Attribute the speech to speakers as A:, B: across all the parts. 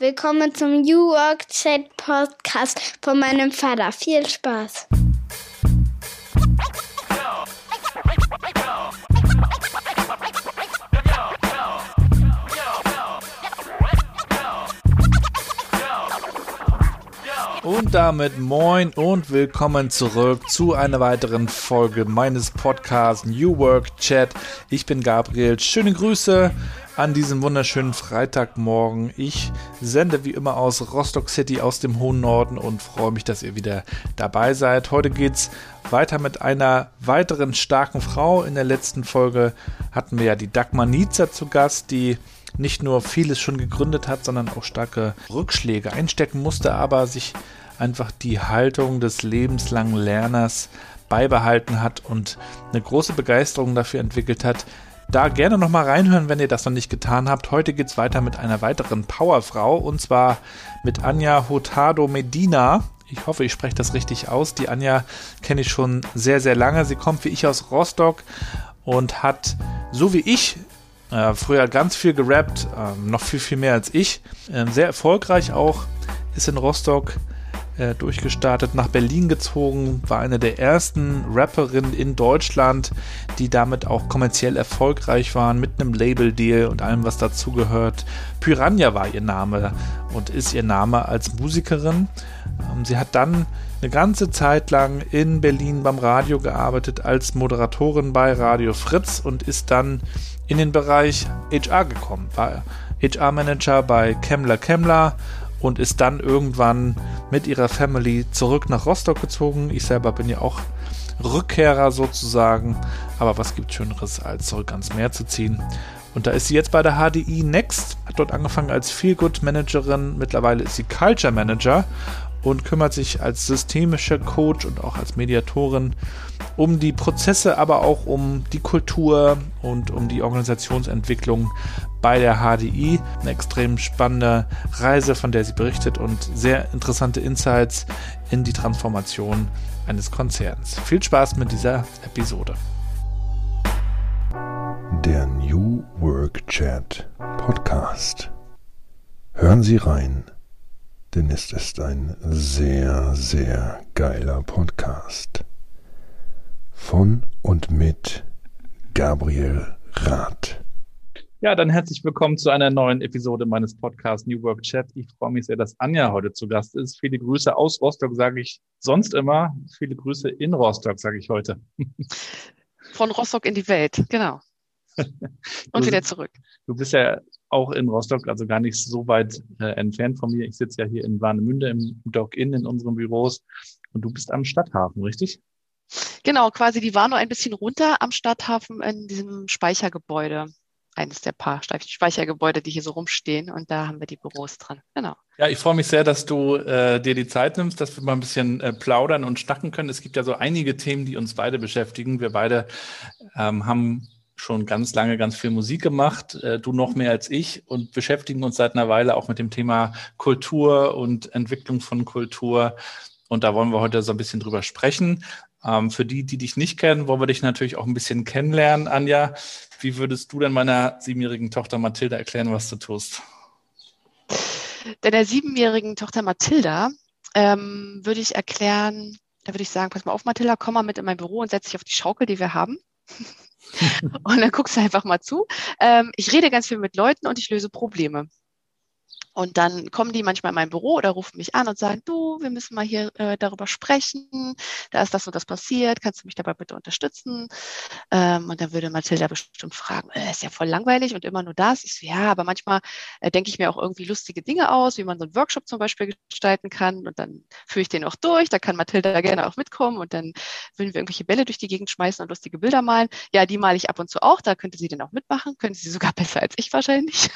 A: Willkommen zum New Work Chat Podcast von meinem Vater. Viel Spaß.
B: Und damit moin und willkommen zurück zu einer weiteren Folge meines Podcasts New Work Chat. Ich bin Gabriel. Schöne Grüße an diesem wunderschönen Freitagmorgen. Ich sende wie immer aus Rostock City aus dem hohen Norden und freue mich, dass ihr wieder dabei seid. Heute geht's weiter mit einer weiteren starken Frau. In der letzten Folge hatten wir ja die Dagmar Nietzscher zu Gast, die nicht nur vieles schon gegründet hat, sondern auch starke Rückschläge einstecken musste, aber sich einfach die Haltung des lebenslangen Lerners beibehalten hat und eine große Begeisterung dafür entwickelt hat, da gerne nochmal reinhören, wenn ihr das noch nicht getan habt. Heute geht es weiter mit einer weiteren Powerfrau und zwar mit Anja Hotado Medina. Ich hoffe, ich spreche das richtig aus. Die Anja kenne ich schon sehr, sehr lange. Sie kommt wie ich aus Rostock und hat, so wie ich, äh, früher ganz viel gerappt, äh, noch viel, viel mehr als ich. Äh, sehr erfolgreich auch, ist in Rostock äh, durchgestartet, nach Berlin gezogen, war eine der ersten Rapperinnen in Deutschland, die damit auch kommerziell erfolgreich waren, mit einem Label-Deal und allem, was dazugehört. Piranha war ihr Name und ist ihr Name als Musikerin. Ähm, sie hat dann eine ganze Zeit lang in Berlin beim Radio gearbeitet als Moderatorin bei Radio Fritz und ist dann in den Bereich HR gekommen, war HR-Manager bei Kemmler Kemmler und ist dann irgendwann mit ihrer Family zurück nach Rostock gezogen. Ich selber bin ja auch Rückkehrer sozusagen, aber was gibt Schöneres, als zurück ans Meer zu ziehen? Und da ist sie jetzt bei der HDI Next, hat dort angefangen als Feelgood Managerin, mittlerweile ist sie Culture Manager und kümmert sich als systemischer Coach und auch als Mediatorin um die Prozesse, aber auch um die Kultur und um die Organisationsentwicklung bei der HDI. Eine extrem spannende Reise, von der sie berichtet und sehr interessante Insights in die Transformation eines Konzerns. Viel Spaß mit dieser Episode.
C: Der New Work Chat Podcast. Hören Sie rein denn es ist ein sehr, sehr geiler Podcast. Von und mit Gabriel Rath.
B: Ja, dann herzlich willkommen zu einer neuen Episode meines Podcasts New Work Chat. Ich freue mich sehr, dass Anja heute zu Gast ist. Viele Grüße aus Rostock, sage ich sonst immer. Viele Grüße in Rostock, sage ich heute.
D: Von Rostock in die Welt, genau. Und wieder zurück.
B: Du bist ja auch in Rostock, also gar nicht so weit äh, entfernt von mir. Ich sitze ja hier in Warnemünde im Dock-In in unseren Büros und du bist am Stadthafen, richtig?
D: Genau, quasi die war nur ein bisschen runter am Stadthafen in diesem Speichergebäude. Eines der paar Speichergebäude, die hier so rumstehen und da haben wir die Büros dran. Genau.
B: Ja, ich freue mich sehr, dass du äh, dir die Zeit nimmst, dass wir mal ein bisschen äh, plaudern und schnacken können. Es gibt ja so einige Themen, die uns beide beschäftigen. Wir beide ähm, haben schon ganz lange ganz viel Musik gemacht, äh, du noch mehr als ich und beschäftigen uns seit einer Weile auch mit dem Thema Kultur und Entwicklung von Kultur. Und da wollen wir heute so ein bisschen drüber sprechen. Ähm, für die, die dich nicht kennen, wollen wir dich natürlich auch ein bisschen kennenlernen, Anja. Wie würdest du denn meiner siebenjährigen Tochter Mathilda erklären, was du tust?
D: Deiner siebenjährigen Tochter Mathilda ähm, würde ich erklären, da würde ich sagen, pass mal auf, Mathilda, komm mal mit in mein Büro und setz dich auf die Schaukel, die wir haben. und dann guckst du einfach mal zu. Ähm, ich rede ganz viel mit Leuten und ich löse Probleme. Und dann kommen die manchmal in mein Büro oder rufen mich an und sagen, du, wir müssen mal hier äh, darüber sprechen. Da ist das und das passiert. Kannst du mich dabei bitte unterstützen? Ähm, und dann würde Mathilda bestimmt fragen, äh, ist ja voll langweilig und immer nur das. Ich so, ja, aber manchmal äh, denke ich mir auch irgendwie lustige Dinge aus, wie man so einen Workshop zum Beispiel gestalten kann. Und dann führe ich den auch durch. Da kann Mathilda gerne auch mitkommen. Und dann würden wir irgendwelche Bälle durch die Gegend schmeißen und lustige Bilder malen. Ja, die male ich ab und zu auch. Da könnte sie dann auch mitmachen. Könnte sie sogar besser als ich wahrscheinlich.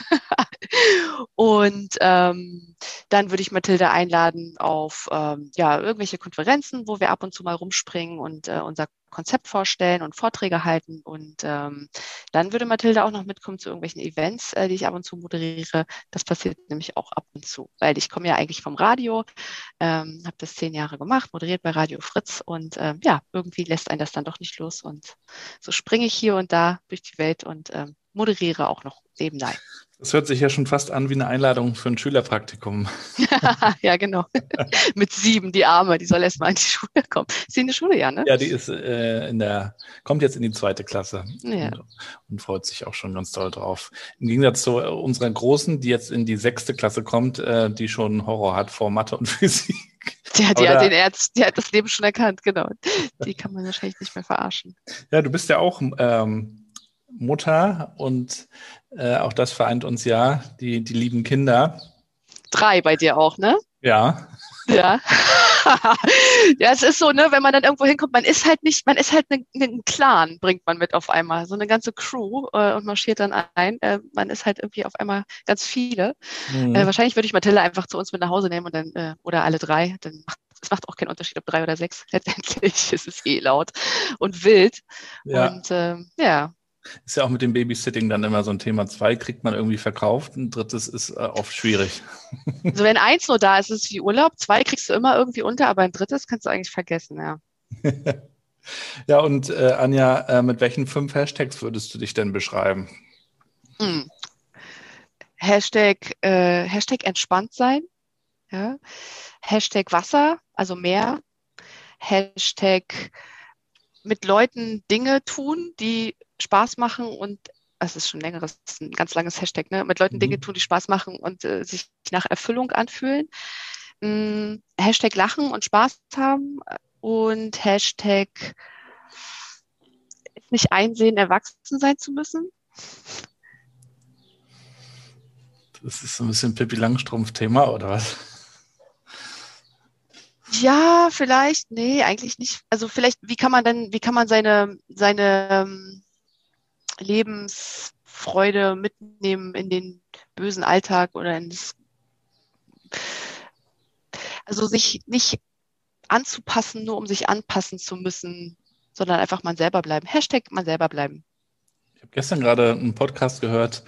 D: Und ähm, dann würde ich Mathilde einladen auf ähm, ja, irgendwelche Konferenzen, wo wir ab und zu mal rumspringen und äh, unser Konzept vorstellen und Vorträge halten. Und ähm, dann würde Mathilde auch noch mitkommen zu irgendwelchen Events, äh, die ich ab und zu moderiere. Das passiert nämlich auch ab und zu, weil ich komme ja eigentlich vom Radio, ähm, habe das zehn Jahre gemacht, moderiert bei Radio Fritz und ähm, ja, irgendwie lässt einen das dann doch nicht los. Und so springe ich hier und da durch die Welt und ähm, moderiere auch noch nebenbei.
B: Das hört sich ja schon fast an wie eine Einladung für ein Schülerpraktikum.
D: ja, genau. Mit sieben, die Arme, die soll erstmal in die Schule kommen. Ist sie in der Schule, ja, ne?
B: Ja, die ist äh, in der, kommt jetzt in die zweite Klasse
D: Ja.
B: und, und freut sich auch schon ganz doll drauf. Im Gegensatz zu äh, unserer Großen, die jetzt in die sechste Klasse kommt, äh, die schon Horror hat vor Mathe und Physik.
D: Die hat, die,
B: Oder-
D: hat den Ernst, die hat das Leben schon erkannt, genau. Die kann man wahrscheinlich nicht mehr verarschen.
B: Ja, du bist ja auch ähm, Mutter und äh, auch das vereint uns ja, die, die lieben Kinder.
D: Drei bei dir auch, ne?
B: Ja,
D: Ja. ja, es ist so, ne, wenn man dann irgendwo hinkommt, man ist halt nicht, man ist halt ein ne, ein Clan, bringt man mit auf einmal. So eine ganze Crew äh, und marschiert dann ein. Äh, man ist halt irgendwie auf einmal ganz viele.
B: Mhm.
D: Äh, wahrscheinlich würde ich Mathilde einfach zu uns mit nach Hause nehmen und dann, äh, oder alle drei. Dann macht es macht auch keinen Unterschied, ob drei oder sechs. Letztendlich ist es eh laut und wild.
B: ja.
D: Und ähm, ja,
B: Ist ja auch mit dem Babysitting dann immer so ein Thema. Zwei kriegt man irgendwie verkauft, ein drittes ist äh, oft schwierig.
D: also wenn eins nur da ist, ist es wie Urlaub. Zwei kriegst du immer irgendwie unter, aber ein drittes kannst du eigentlich vergessen, ja.
B: Ja, und äh, Anja, äh, mit welchen fünf Hashtags würdest du dich denn beschreiben?
D: Hm. Hashtag, äh, Hashtag entspannt sein. Ja. Hashtag Wasser, also Meer. Hashtag mit Leuten Dinge tun, die Spaß machen und es ist schon ein längeres, ein ganz langes Hashtag, ne? Mit Leuten
B: Mhm.
D: Dinge tun, die Spaß machen und äh, sich nach Erfüllung anfühlen. Mm, Hashtag Lachen und Spaß haben und Hashtag nicht einsehen, erwachsen sein zu müssen.
B: Das ist so ein bisschen Pippi Langstrumpf-Thema, oder was?
D: Ja, vielleicht, nee, eigentlich nicht. Also vielleicht, wie kann man denn, wie kann man seine, seine ähm, Lebensfreude mitnehmen in den bösen Alltag oder in das, also sich nicht anzupassen, nur um sich anpassen zu müssen, sondern einfach man selber bleiben. Hashtag man selber bleiben.
B: Ich habe gestern gerade einen Podcast gehört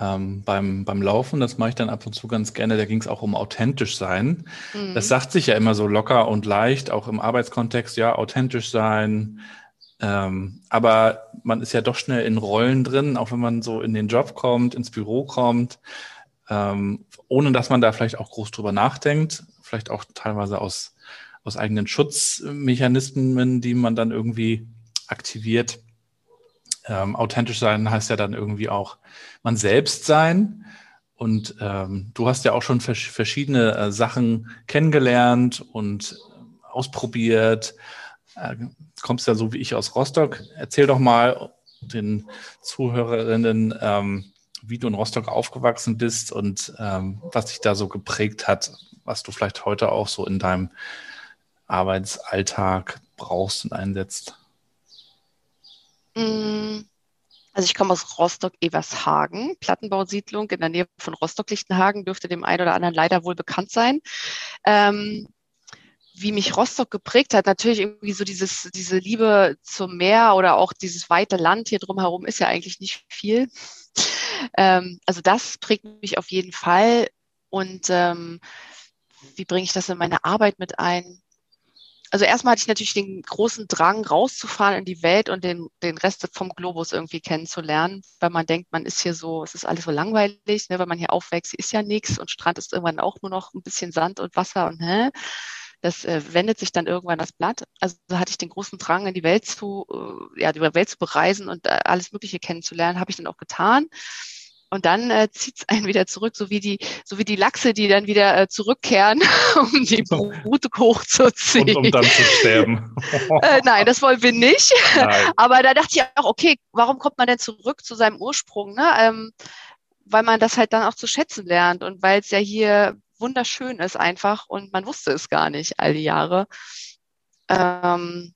B: ähm, beim, beim Laufen. Das mache ich dann ab und zu ganz gerne. Da ging es auch um authentisch sein.
D: Mhm.
B: Das sagt sich ja immer so locker und leicht, auch im Arbeitskontext, ja, authentisch sein. Ähm, aber man ist ja doch schnell in Rollen drin, auch wenn man so in den Job kommt, ins Büro kommt, ähm, ohne dass man da vielleicht auch groß drüber nachdenkt, vielleicht auch teilweise aus, aus eigenen Schutzmechanismen, die man dann irgendwie aktiviert. Ähm, authentisch sein heißt ja dann irgendwie auch man selbst sein. Und ähm, du hast ja auch schon vers verschiedene äh, Sachen kennengelernt und ausprobiert. Äh, kommst ja so wie ich aus Rostock. Erzähl doch mal den Zuhörerinnen, ähm, wie du in Rostock aufgewachsen bist und ähm, was dich da so geprägt hat, was du vielleicht heute auch so in deinem Arbeitsalltag brauchst und einsetzt.
D: Mm, Also ich komme aus Rostock-Evershagen, Plattenbausiedlung in der Nähe von Rostock-Lichtenhagen, dürfte dem einen oder anderen leider wohl bekannt sein. Ähm, wie mich Rostock geprägt hat, natürlich irgendwie so dieses, diese Liebe zum Meer oder auch dieses weite Land hier drumherum ist ja eigentlich nicht viel. Ähm, also das prägt mich auf jeden Fall. Und ähm, wie bringe ich das in meine Arbeit mit ein? Also erstmal hatte ich natürlich den großen Drang, rauszufahren in die Welt und den, den Rest vom Globus irgendwie kennenzulernen, weil man denkt, man ist hier so, es ist alles so langweilig, ne, weil man hier aufwächst, ist ja nichts und Strand ist irgendwann auch nur noch ein bisschen Sand und Wasser und hä? Das äh, wendet sich dann irgendwann das Blatt. Also hatte ich den großen Drang, in die Welt zu, äh, ja, die Welt zu bereisen und äh, alles Mögliche kennenzulernen, habe ich dann auch getan. Und dann äh, zieht es einen wieder zurück, so wie die, so wie die Lachse, die dann wieder äh, zurückkehren, um die Brut hochzuziehen.
B: Und um dann zu sterben.
D: äh, nein, das wollen wir nicht.
B: Nein.
D: Aber da dachte ich auch, okay, warum kommt man denn zurück zu seinem Ursprung? Ne? Ähm, weil man das halt dann auch zu schätzen lernt und weil es ja hier wunderschön ist einfach und man wusste es gar nicht all die Jahre. Ähm,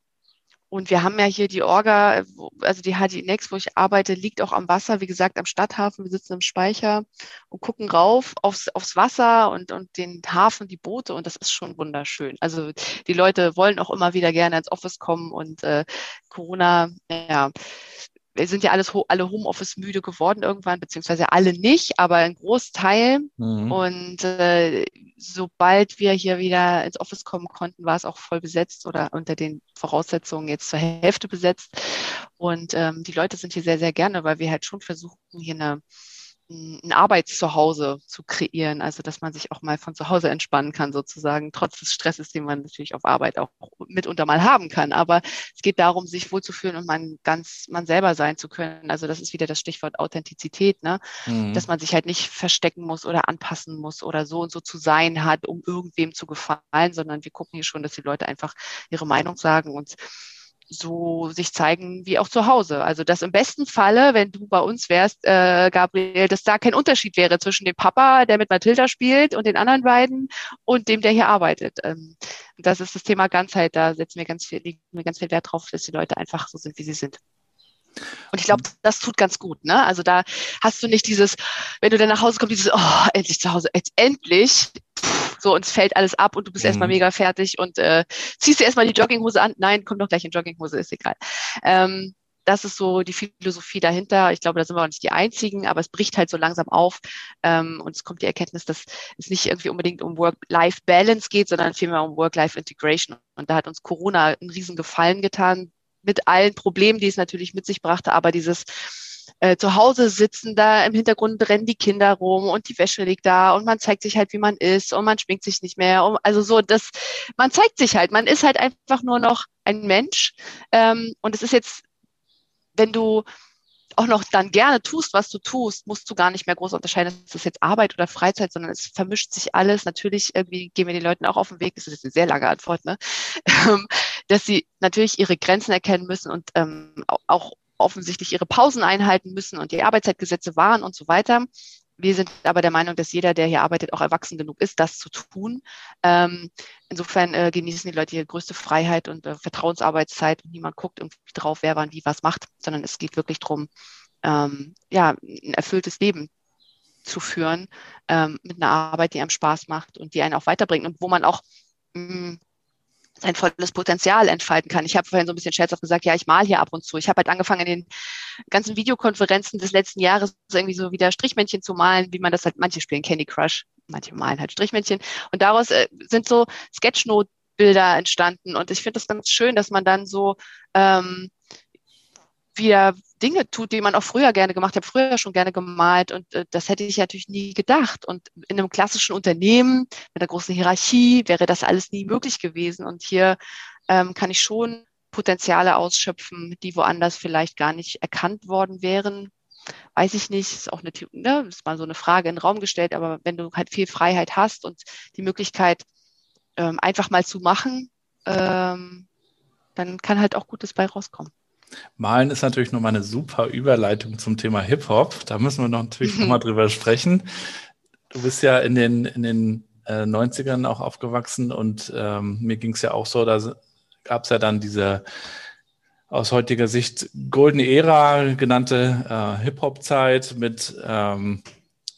D: und wir haben ja hier die Orga, also die HDI Next, wo ich arbeite, liegt auch am Wasser, wie gesagt, am Stadthafen. Wir sitzen im Speicher und gucken rauf aufs, aufs Wasser und, und den Hafen, die Boote und das ist schon wunderschön. Also die Leute wollen auch immer wieder gerne ins Office kommen und äh, Corona, ja, wir sind ja alles alle Homeoffice müde geworden irgendwann, beziehungsweise alle nicht, aber ein Großteil.
B: Mhm.
D: Und äh, sobald wir hier wieder ins Office kommen konnten, war es auch voll besetzt oder unter den Voraussetzungen jetzt zur Hälfte besetzt. Und ähm, die Leute sind hier sehr, sehr gerne, weil wir halt schon versuchen, hier eine, ein Arbeitszuhause zu kreieren, also dass man sich auch mal von zu Hause entspannen kann, sozusagen, trotz des Stresses, den man natürlich auf Arbeit auch mitunter mal haben kann. Aber es geht darum, sich wohlzufühlen und man ganz man selber sein zu können. Also das ist wieder das Stichwort Authentizität, ne? Mhm. Dass man sich halt nicht verstecken muss oder anpassen muss oder so und so zu sein hat, um irgendwem zu gefallen, sondern wir gucken hier schon, dass die Leute einfach ihre Meinung sagen und so sich zeigen wie auch zu Hause. Also dass im besten Falle, wenn du bei uns wärst, äh, Gabriel, dass da kein Unterschied wäre zwischen dem Papa, der mit Mathilda spielt und den anderen beiden und dem, der hier arbeitet. Ähm, das ist das Thema Ganzheit. Da setzen wir ganz viel, legen wir ganz viel Wert drauf, dass die Leute einfach so sind, wie sie sind. Und ich glaube, das tut ganz gut. Ne? Also da hast du nicht dieses, wenn du dann nach Hause kommst, dieses, oh, endlich zu Hause, jetzt endlich. So, und es fällt alles ab und du bist mhm. erstmal mega fertig und äh, ziehst dir erstmal die Jogginghose an. Nein, komm doch gleich in Jogginghose, ist egal. Ähm, das ist so die Philosophie dahinter. Ich glaube, da sind wir auch nicht die Einzigen, aber es bricht halt so langsam auf. Ähm, und es kommt die Erkenntnis, dass es nicht irgendwie unbedingt um Work-Life-Balance geht, sondern vielmehr um Work-Life-Integration. Und da hat uns Corona einen riesen Gefallen getan, mit allen Problemen, die es natürlich mit sich brachte, aber dieses äh, zu Hause sitzen, da im Hintergrund rennen die Kinder rum und die Wäsche liegt da und man zeigt sich halt, wie man ist und man schminkt sich nicht mehr. Um, also so, das, man zeigt sich halt, man ist halt einfach nur noch ein Mensch. Ähm, und es ist jetzt, wenn du auch noch dann gerne tust, was du tust, musst du gar nicht mehr groß unterscheiden, ist das jetzt Arbeit oder Freizeit, sondern es vermischt sich alles. Natürlich irgendwie gehen wir den Leuten auch auf den Weg, das ist jetzt eine sehr lange Antwort, ne? Dass sie natürlich ihre Grenzen erkennen müssen und ähm, auch offensichtlich ihre Pausen einhalten müssen und die Arbeitszeitgesetze wahren und so weiter. Wir sind aber der Meinung, dass jeder, der hier arbeitet, auch erwachsen genug ist, das zu tun. Ähm, insofern äh, genießen die Leute hier größte Freiheit und äh, Vertrauensarbeitszeit und niemand guckt irgendwie drauf, wer wann wie was macht, sondern es geht wirklich darum, ähm, ja, ein erfülltes Leben zu führen ähm, mit einer Arbeit, die einem Spaß macht und die einen auch weiterbringt und wo man auch mh, mm, sein volles Potenzial entfalten kann. Ich habe vorhin so ein bisschen scherzhaft gesagt, ja, ich mal hier ab und zu. Ich habe halt angefangen in den ganzen Videokonferenzen des letzten Jahres irgendwie so wieder Strichmännchen zu malen, wie man das halt, manche spielen Candy Crush, manche malen halt Strichmännchen. Und daraus äh, sind so Sketchnote-Bilder entstanden. Und ich finde das ganz schön, dass man dann so ähm, wieder Dinge tut, die man auch früher gerne gemacht hat, früher schon gerne gemalt und äh, das hätte ich natürlich nie gedacht. Und in einem klassischen Unternehmen mit einer großen Hierarchie wäre das alles nie möglich gewesen. Und hier ähm, kann ich schon Potenziale ausschöpfen, die woanders vielleicht gar nicht erkannt worden wären. Weiß ich nicht, ist auch eine, ne, ist mal so eine Frage in den Raum gestellt, aber wenn du halt viel Freiheit hast und die Möglichkeit, ähm, einfach mal zu machen, ähm, dann kann halt auch Gutes bei rauskommen.
B: Malen ist natürlich nochmal eine super Überleitung zum Thema Hip-Hop. Da müssen wir noch natürlich nochmal drüber sprechen. Du bist ja in den, in den äh, 90ern auch aufgewachsen und ähm, mir ging es ja auch so, da gab es ja dann diese aus heutiger Sicht goldene Ära genannte äh, Hip-Hop-Zeit mit ähm,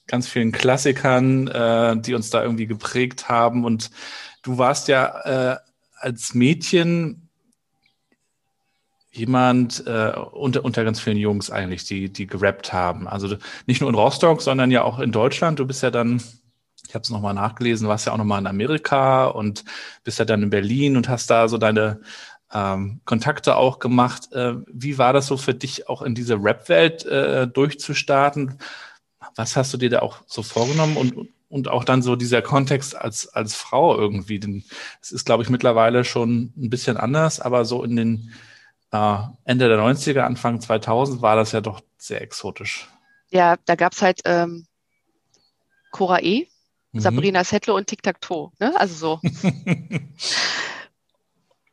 B: ganz vielen Klassikern, äh, die uns da irgendwie geprägt haben. Und du warst ja äh, als Mädchen jemand äh, unter, unter ganz vielen Jungs eigentlich, die, die gerappt haben. Also nicht nur in Rostock, sondern ja auch in Deutschland. Du bist ja dann, ich habe es nochmal nachgelesen, warst ja auch nochmal in Amerika und bist ja dann in Berlin und hast da so deine ähm, Kontakte auch gemacht. Äh, wie war das so für dich, auch in diese Rap-Welt äh, durchzustarten? Was hast du dir da auch so vorgenommen und, und auch dann so dieser Kontext als, als Frau irgendwie? Denn es ist, glaube ich, mittlerweile schon ein bisschen anders, aber so in den äh, Ende der 90er, Anfang 2000 war das ja doch sehr exotisch.
D: Ja, da gab es halt ähm, Cora E., mhm. Sabrina Settler und Tic Tac Toe. Ne? Also so.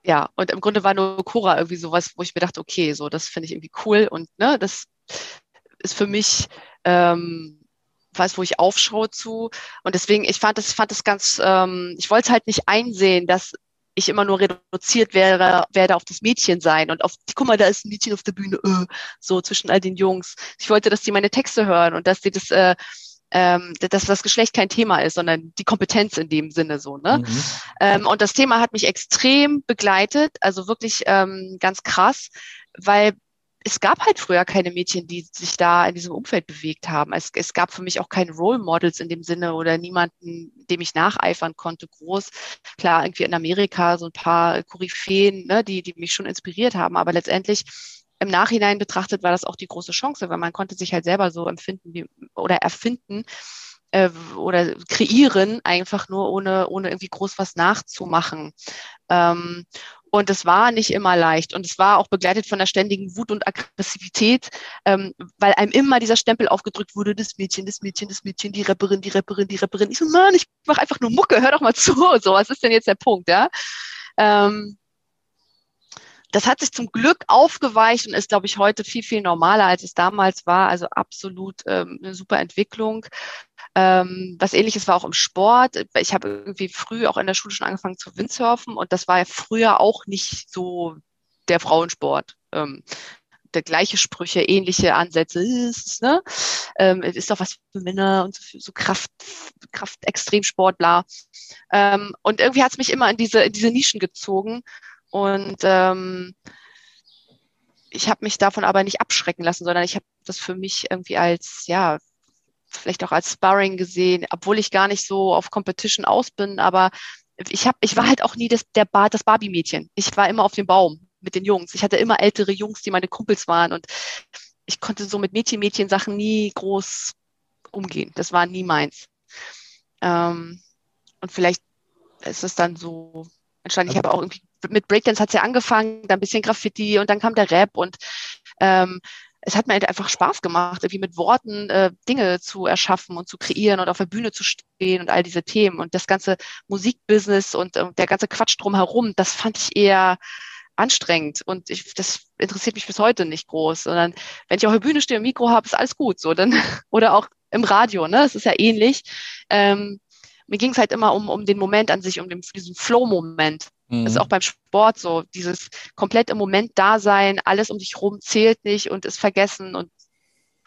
D: ja, und im Grunde war nur Cora irgendwie sowas, wo ich mir dachte, okay, so, das finde ich irgendwie cool und ne, das ist für mich ähm, was, wo ich aufschaue zu. Und deswegen, ich fand das, fand das ganz, ähm, ich wollte halt nicht einsehen, dass ich immer nur reduziert wäre, werde auf das Mädchen sein und auf, guck mal, da ist ein Mädchen auf der Bühne, äh, so zwischen all den Jungs. Ich wollte, dass die meine Texte hören und dass die das, äh, ähm, dass das Geschlecht kein Thema ist, sondern die Kompetenz in dem Sinne so. Ne? Mhm. Ähm, und das Thema hat mich extrem begleitet, also wirklich ähm, ganz krass, weil es gab halt früher keine Mädchen, die sich da in diesem Umfeld bewegt haben. Es, es gab für mich auch keine Role Models in dem Sinne oder niemanden, dem ich nacheifern konnte, groß. Klar, irgendwie in Amerika so ein paar Koryphäen, ne, die, die mich schon inspiriert haben, aber letztendlich im Nachhinein betrachtet war das auch die große Chance, weil man konnte sich halt selber so empfinden wie, oder erfinden äh, oder kreieren, einfach nur ohne, ohne irgendwie groß was nachzumachen. Ähm, und es war nicht immer leicht. Und es war auch begleitet von der ständigen Wut und Aggressivität, ähm, weil einem immer dieser Stempel aufgedrückt wurde, das Mädchen, das Mädchen, das Mädchen, die Rapperin, die Rapperin, die Rapperin. Ich so, Mann, ich mache einfach nur Mucke, hör doch mal zu. So, was ist denn jetzt der Punkt, ja? Ähm, das hat sich zum Glück aufgeweicht und ist, glaube ich, heute viel, viel normaler, als es damals war. Also absolut ähm, eine super Entwicklung. Ähm, was ähnliches war auch im Sport. Ich habe irgendwie früh auch in der Schule schon angefangen zu Windsurfen und das war ja früher auch nicht so der Frauensport. Ähm, der gleiche Sprüche, ähnliche Ansätze ist, ne? Ähm, ist doch was für Männer und so, so Kraft, Kraft, Extremsport, bla. Ähm, und irgendwie hat es mich immer in diese, in diese Nischen gezogen. Und ähm, ich habe mich davon aber nicht abschrecken lassen, sondern ich habe das für mich irgendwie als, ja, vielleicht auch als Sparring gesehen, obwohl ich gar nicht so auf Competition aus bin, aber ich habe, ich war halt auch nie das, der Bar, das Barbie-Mädchen. Ich war immer auf dem Baum mit den Jungs. Ich hatte immer ältere Jungs, die meine Kumpels waren und ich konnte so mit Mädchen-Mädchen-Sachen nie groß umgehen. Das war nie meins. Ähm, und vielleicht ist es dann so entstanden. Ich habe auch irgendwie mit Breakdance hat es ja angefangen, dann ein bisschen Graffiti und dann kam der Rap und ähm, es hat mir halt einfach Spaß gemacht, irgendwie mit Worten äh, Dinge zu erschaffen und zu kreieren und auf der Bühne zu stehen und all diese Themen. Und das ganze Musikbusiness und äh, der ganze Quatsch drumherum, das fand ich eher anstrengend und ich, das interessiert mich bis heute nicht groß, sondern wenn ich auf der Bühne stehe und Mikro habe, ist alles gut so, dann oder auch im Radio, ne, es ist ja ähnlich. Ähm, mir ging es halt immer um, um den Moment an sich, um den, diesen Flow-Moment. Mhm. Das ist auch beim Sport so, dieses komplett im Moment da sein, alles um dich rum zählt nicht und ist vergessen und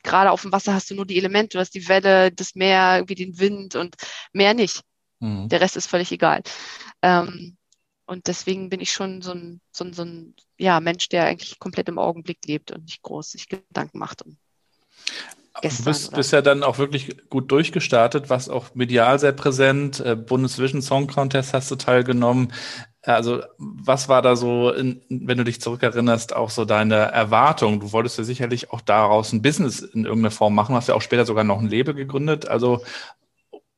D: gerade auf dem Wasser hast du nur die Elemente, du hast die Welle, das Meer, irgendwie den Wind und mehr nicht. Mhm. Der Rest ist völlig egal. Ähm, und deswegen bin ich schon so ein, so ein, so ein ja, Mensch, der eigentlich komplett im Augenblick lebt und nicht groß sich Gedanken macht.
B: Gestern. Du bist, bist, ja dann auch wirklich gut durchgestartet, was auch medial sehr präsent. Äh, Bundesvision Song Contest hast du teilgenommen. Also, was war da so, in, wenn du dich zurückerinnerst, auch so deine Erwartung? Du wolltest ja sicherlich auch daraus ein Business in irgendeiner Form machen, hast ja auch später sogar noch ein Lebe gegründet. Also,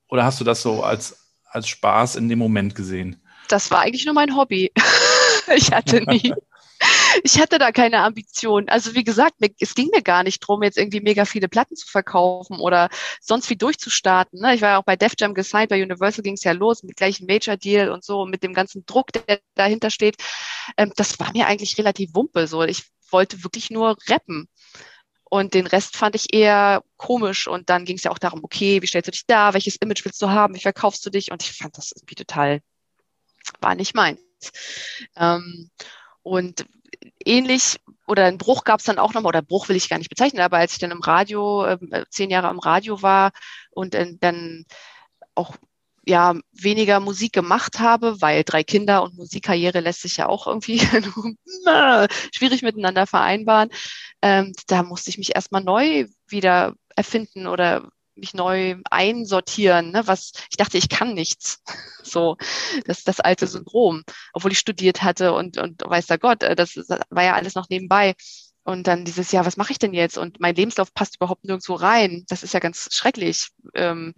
B: oder hast du das so als, als Spaß in dem Moment gesehen?
D: Das war eigentlich nur mein Hobby. ich hatte nie, ich hatte da keine Ambition. Also wie gesagt, mir, es ging mir gar nicht drum, jetzt irgendwie mega viele Platten zu verkaufen oder sonst wie durchzustarten. Ne? Ich war ja auch bei Def Jam gesigned, bei Universal ging es ja los mit gleichem Major Deal und so, mit dem ganzen Druck, der dahinter steht. Ähm, das war mir eigentlich relativ wumpe. So, ich wollte wirklich nur rappen. Und den Rest fand ich eher komisch. Und dann ging es ja auch darum, okay, wie stellst du dich da? Welches Image willst du haben? Wie verkaufst du dich? Und ich fand das irgendwie total, war nicht meins. Ähm, und ähnlich oder ein Bruch gab es dann auch nochmal, oder Bruch will ich gar nicht bezeichnen, aber als ich dann im Radio, äh, zehn Jahre im Radio war und äh, dann auch ja weniger Musik gemacht habe, weil drei Kinder und Musikkarriere lässt sich ja auch irgendwie schwierig miteinander vereinbaren. Ähm, da musste ich mich erstmal neu wieder erfinden oder mich neu einsortieren, ne? was ich dachte, ich kann nichts. So, das das alte Syndrom, obwohl ich studiert hatte und und weiß der Gott, äh, das war ja alles noch nebenbei. Und dann dieses Jahr, was mache ich denn jetzt? Und mein Lebenslauf passt überhaupt nirgendwo rein. Das ist ja ganz schrecklich. Ähm,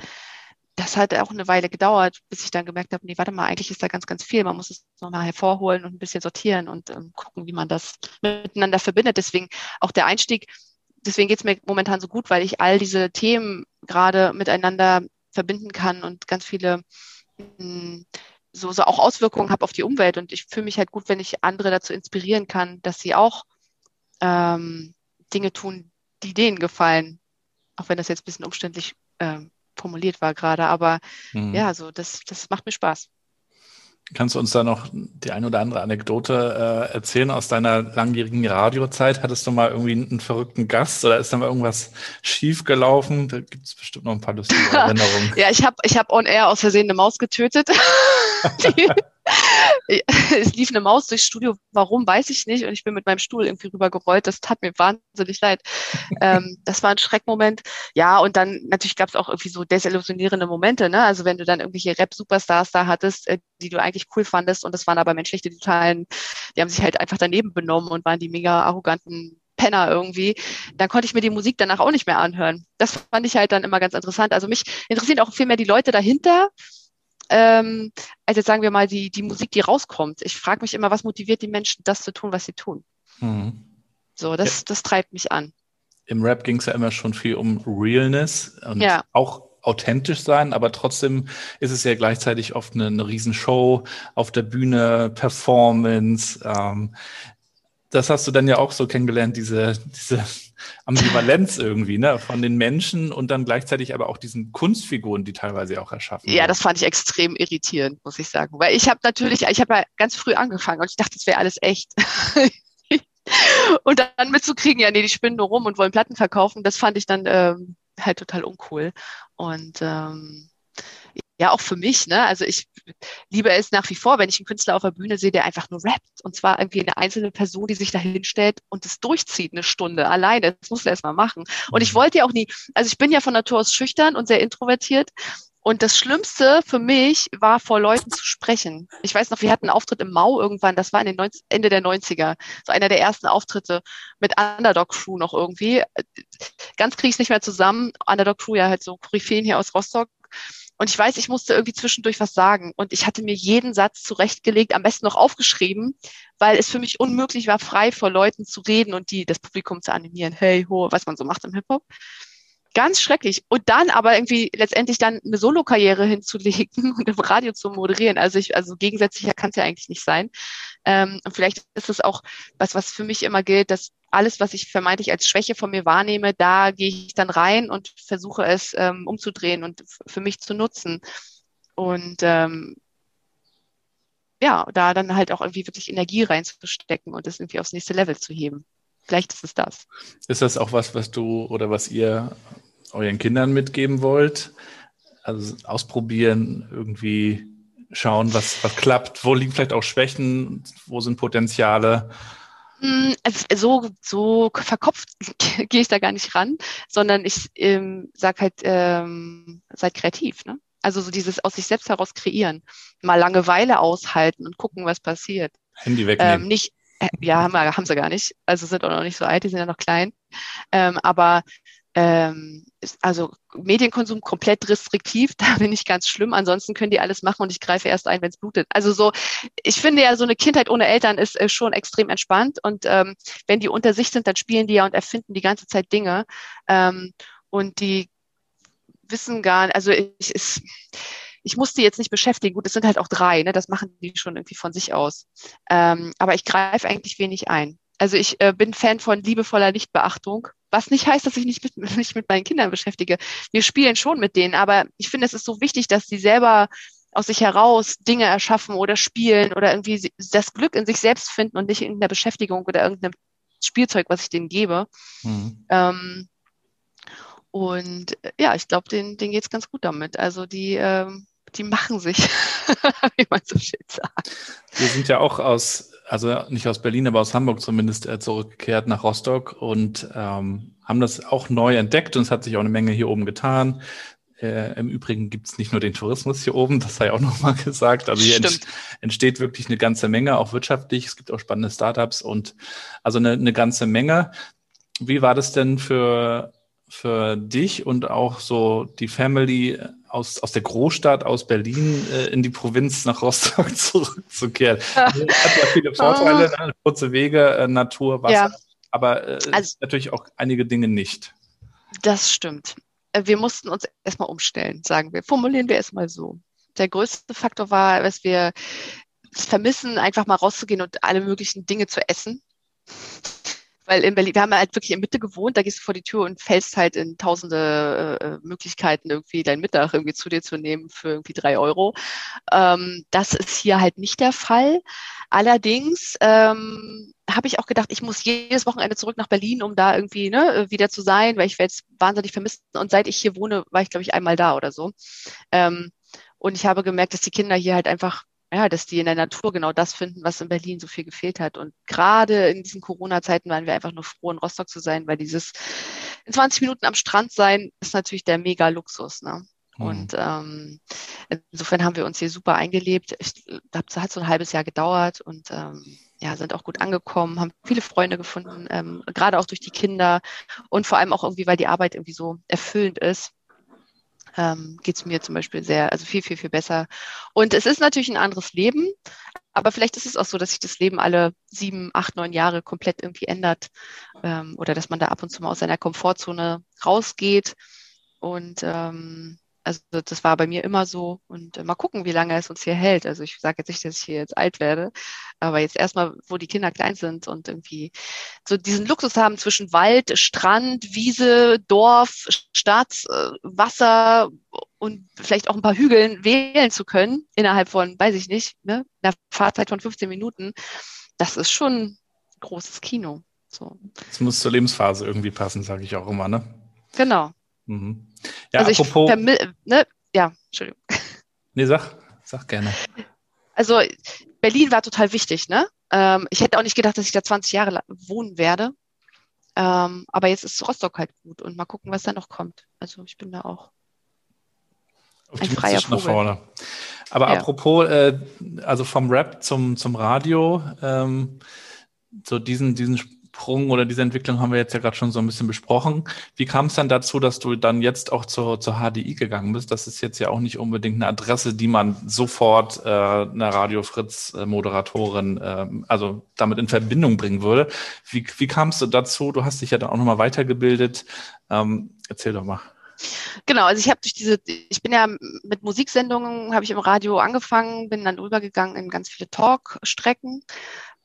D: das hat auch eine Weile gedauert, bis ich dann gemerkt habe, nee, warte mal, eigentlich ist da ganz, ganz viel. Man muss es nochmal hervorholen und ein bisschen sortieren und ähm, gucken, wie man das miteinander verbindet. Deswegen auch der Einstieg deswegen geht es mir momentan so gut, weil ich all diese Themen gerade miteinander verbinden kann und ganz viele hm, so, so auch Auswirkungen habe auf die Umwelt. Und ich fühle mich halt gut, wenn ich andere dazu inspirieren kann, dass sie auch ähm, Dinge tun, die denen gefallen. Auch wenn das jetzt ein bisschen umständlich äh, formuliert war gerade. Aber mhm. ja, so das, das macht mir Spaß.
B: Kannst du uns da noch die eine oder andere Anekdote äh, erzählen aus deiner langjährigen Radiozeit? Hattest du mal irgendwie einen verrückten Gast oder ist da mal irgendwas schiefgelaufen? Da gibt es bestimmt noch ein paar lustige Erinnerungen.
D: ja, ich habe ich hab on air aus Versehen eine Maus getötet. die, es lief eine Maus durchs Studio. Warum, weiß ich nicht. Und ich bin mit meinem Stuhl irgendwie rübergerollt. Das tat mir wahnsinnig leid. ähm, das war ein Schreckmoment. Ja, und dann natürlich gab es auch irgendwie so desillusionierende Momente. Ne? Also wenn du dann irgendwelche Rap-Superstars da hattest, äh, die du eigentlich cool fandest und das waren aber menschlich die totalen, die haben sich halt einfach daneben benommen und waren die mega arroganten Penner irgendwie, dann konnte ich mir die Musik danach auch nicht mehr anhören. Das fand ich halt dann immer ganz interessant. Also mich interessieren auch viel mehr die Leute dahinter, ähm, als jetzt sagen wir mal die, die Musik, die rauskommt. Ich frage mich immer, was motiviert die Menschen, das zu tun, was sie tun. Mhm. So, das, ja. das treibt mich an.
B: Im Rap ging es ja immer schon viel um Realness und ja. auch authentisch sein, aber trotzdem ist es ja gleichzeitig oft eine, eine Riesenshow auf der Bühne, Performance. Ähm, das hast du dann ja auch so kennengelernt, diese, diese Ambivalenz irgendwie, ne, von den Menschen und dann gleichzeitig aber auch diesen Kunstfiguren, die teilweise auch erschaffen.
D: Ja, das fand ich extrem irritierend, muss ich sagen. Weil ich habe natürlich, ich habe ja ganz früh angefangen und ich dachte, das wäre alles echt. und dann mitzukriegen, ja, nee, die spinnen nur rum und wollen Platten verkaufen, das fand ich dann ähm, halt total uncool. Und ähm, ja, auch für mich, ne? Also ich liebe es nach wie vor, wenn ich einen Künstler auf der Bühne sehe, der einfach nur rappt. Und zwar irgendwie eine einzelne Person, die sich da hinstellt und es durchzieht eine Stunde alleine. Das muss er erstmal machen. Und ich mhm. wollte ja auch nie, also ich bin ja von Natur aus schüchtern und sehr introvertiert. Und das Schlimmste für mich war, vor Leuten zu sprechen. Ich weiß noch, wir hatten einen Auftritt im Mau irgendwann, das war in den 90, Ende der 90er, so einer der ersten Auftritte mit Underdog Crew noch irgendwie. Ganz kriege ich es nicht mehr zusammen. Underdog Crew ja halt so Koryphäen hier aus Rostock. Und ich weiß, ich musste irgendwie zwischendurch was sagen. Und ich hatte mir jeden Satz zurechtgelegt, am besten noch aufgeschrieben, weil es für mich unmöglich war, frei vor Leuten zu reden und die, das Publikum zu animieren. Hey, ho, was man so macht im Hip-Hop. Ganz schrecklich. Und dann aber irgendwie letztendlich dann eine Solo-Karriere hinzulegen und im Radio zu moderieren. Also ich, also gegensätzlicher kann es ja eigentlich nicht sein. Ähm, und vielleicht ist es auch was, was für mich immer gilt, dass alles, was ich vermeintlich als Schwäche von mir wahrnehme, da gehe ich dann rein und versuche es ähm, umzudrehen und für mich zu nutzen. Und ähm, ja, da dann halt auch irgendwie wirklich Energie reinzustecken und das irgendwie aufs nächste Level zu heben. Vielleicht ist es das.
B: Ist das auch was, was du oder was ihr euren Kindern mitgeben wollt? Also ausprobieren, irgendwie schauen, was, was klappt, wo liegen vielleicht auch Schwächen, wo sind Potenziale?
D: Also so, so verkopft gehe ich da gar nicht ran, sondern ich ähm, sage halt, ähm, seid kreativ. Ne? Also so dieses aus sich selbst heraus kreieren. Mal Langeweile aushalten und gucken, was passiert.
B: Handy wegnehmen.
D: Ähm, nicht, äh, ja, haben, haben sie gar nicht. Also sind auch noch nicht so alt, die sind ja noch klein. Ähm, aber ähm, also Medienkonsum komplett restriktiv, da bin ich ganz schlimm. Ansonsten können die alles machen und ich greife erst ein, wenn es blutet. Also so, ich finde ja, so eine Kindheit ohne Eltern ist äh, schon extrem entspannt und ähm, wenn die unter sich sind, dann spielen die ja und erfinden die ganze Zeit Dinge ähm, und die wissen gar nicht, also ich, ich, ich muss die jetzt nicht beschäftigen. Gut, es sind halt auch drei, ne? das machen die schon irgendwie von sich aus. Ähm, aber ich greife eigentlich wenig ein. Also ich äh, bin Fan von liebevoller Nichtbeachtung, was nicht heißt, dass ich nicht mit, nicht mit meinen Kindern beschäftige. Wir spielen schon mit denen, aber ich finde, es ist so wichtig, dass sie selber aus sich heraus Dinge erschaffen oder spielen oder irgendwie das Glück in sich selbst finden und nicht in der Beschäftigung oder irgendeinem Spielzeug, was ich denen gebe. Mhm. Ähm, und äh, ja, ich glaube, denen, denen geht's ganz gut damit. Also die, ähm, die machen sich, wie man so schön sagt.
B: Wir sind ja auch aus also nicht aus Berlin, aber aus Hamburg zumindest äh, zurückgekehrt nach Rostock und ähm, haben das auch neu entdeckt und es hat sich auch eine Menge hier oben getan. Äh, Im Übrigen gibt es nicht nur den Tourismus hier oben, das sei auch nochmal gesagt. Also hier ent entsteht wirklich eine ganze Menge, auch wirtschaftlich. Es gibt auch spannende Startups und also eine, eine ganze Menge. Wie war das denn für, für dich und auch so die Family aus, aus der Großstadt, aus Berlin äh, in die Provinz nach Rostock zurückzukehren. Hat ja viele Vorteile, oh. ne? kurze Wege, äh, Natur, Wasser, ja. aber äh, also, natürlich auch einige Dinge nicht.
D: Das stimmt. Äh, wir mussten uns erstmal umstellen, sagen wir. Formulieren wir es mal so. Der größte Faktor war, dass wir vermissen, einfach mal rauszugehen und alle möglichen Dinge zu essen. Weil in Berlin, wir haben halt wirklich in Mitte gewohnt, da gehst du vor die Tür und fällst halt in tausende äh, Möglichkeiten, irgendwie dein Mittag irgendwie zu dir zu nehmen für irgendwie drei Euro. Ähm, das ist hier halt nicht der Fall. Allerdings ähm, habe ich auch gedacht, ich muss jedes Wochenende zurück nach Berlin, um da irgendwie ne, wieder zu sein, weil ich werde es wahnsinnig vermissen. Und seit ich hier wohne, war ich, glaube ich, einmal da oder so. Ähm, und ich habe gemerkt, dass die Kinder hier halt einfach ja, dass die in der Natur genau das finden, was in Berlin so viel gefehlt hat. Und gerade in diesen Corona-Zeiten waren wir einfach nur froh, in Rostock zu sein, weil dieses in 20 Minuten am Strand sein ist natürlich der mega Luxus. Ne? Mhm. Und ähm, insofern haben wir uns hier super eingelebt. Ich, das hat so ein halbes Jahr gedauert und ähm, ja, sind auch gut angekommen, haben viele Freunde gefunden, ähm, gerade auch durch die Kinder und vor allem auch irgendwie, weil die Arbeit irgendwie so erfüllend ist. Ähm, geht es mir zum Beispiel sehr, also viel, viel, viel besser. Und es ist natürlich ein anderes Leben, aber vielleicht ist es auch so, dass sich das Leben alle sieben, acht, neun Jahre komplett irgendwie ändert ähm, oder dass man da ab und zu mal aus seiner Komfortzone rausgeht. Und ähm, also das war bei mir immer so. Und äh, mal gucken, wie lange es uns hier hält. Also ich sage jetzt nicht, dass ich hier jetzt alt werde, aber jetzt erstmal, wo die Kinder klein sind und irgendwie so diesen Luxus haben zwischen Wald, Strand, Wiese, Dorf, Stadt, äh, Wasser und vielleicht auch ein paar Hügeln wählen zu können, innerhalb von, weiß ich nicht, ne, einer Fahrzeit von 15 Minuten. Das ist schon ein großes Kino. So.
B: Das muss zur Lebensphase irgendwie passen, sage ich auch immer, ne?
D: Genau.
B: Mhm.
D: Ja, also apropos. Ich, ne, ja, Entschuldigung.
B: Nee, sag, sag gerne.
D: Also Berlin war total wichtig, ne? Ähm, ich hätte auch nicht gedacht, dass ich da 20 Jahre wohnen werde. Ähm, aber jetzt ist Rostock halt gut und mal gucken, was da noch kommt. Also ich bin da auch
B: ein freier Vogel. nach vorne. Aber ja. apropos, äh, also vom Rap zum, zum Radio, ähm, so diesen, diesen Sprung oder diese Entwicklung haben wir jetzt ja gerade schon so ein bisschen besprochen. Wie kam es dann dazu, dass du dann jetzt auch zur, zur HDI gegangen bist? Das ist jetzt ja auch nicht unbedingt eine Adresse, die man sofort äh, einer Radio Fritz äh, Moderatorin, äh, also damit in Verbindung bringen würde. Wie, wie kamst du dazu? Du hast dich ja dann auch nochmal weitergebildet. Ähm, erzähl doch mal.
D: Genau, also ich habe durch diese, ich bin ja mit Musiksendungen, habe ich im Radio angefangen, bin dann rübergegangen in ganz viele Talkstrecken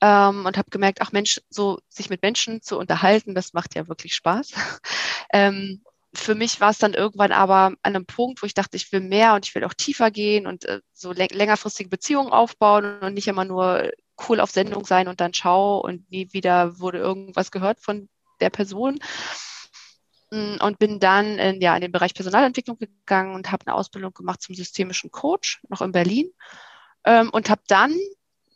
D: ähm, und habe gemerkt, ach Mensch, so sich mit Menschen zu unterhalten, das macht ja wirklich Spaß. ähm, für mich war es dann irgendwann aber an einem Punkt, wo ich dachte, ich will mehr und ich will auch tiefer gehen und äh, so längerfristige Beziehungen aufbauen und nicht immer nur cool auf Sendung sein und dann schau und nie wieder wurde irgendwas gehört von der Person. Und bin dann in, ja, in den Bereich Personalentwicklung gegangen und habe eine Ausbildung gemacht zum systemischen Coach, noch in Berlin. Ähm, und habe dann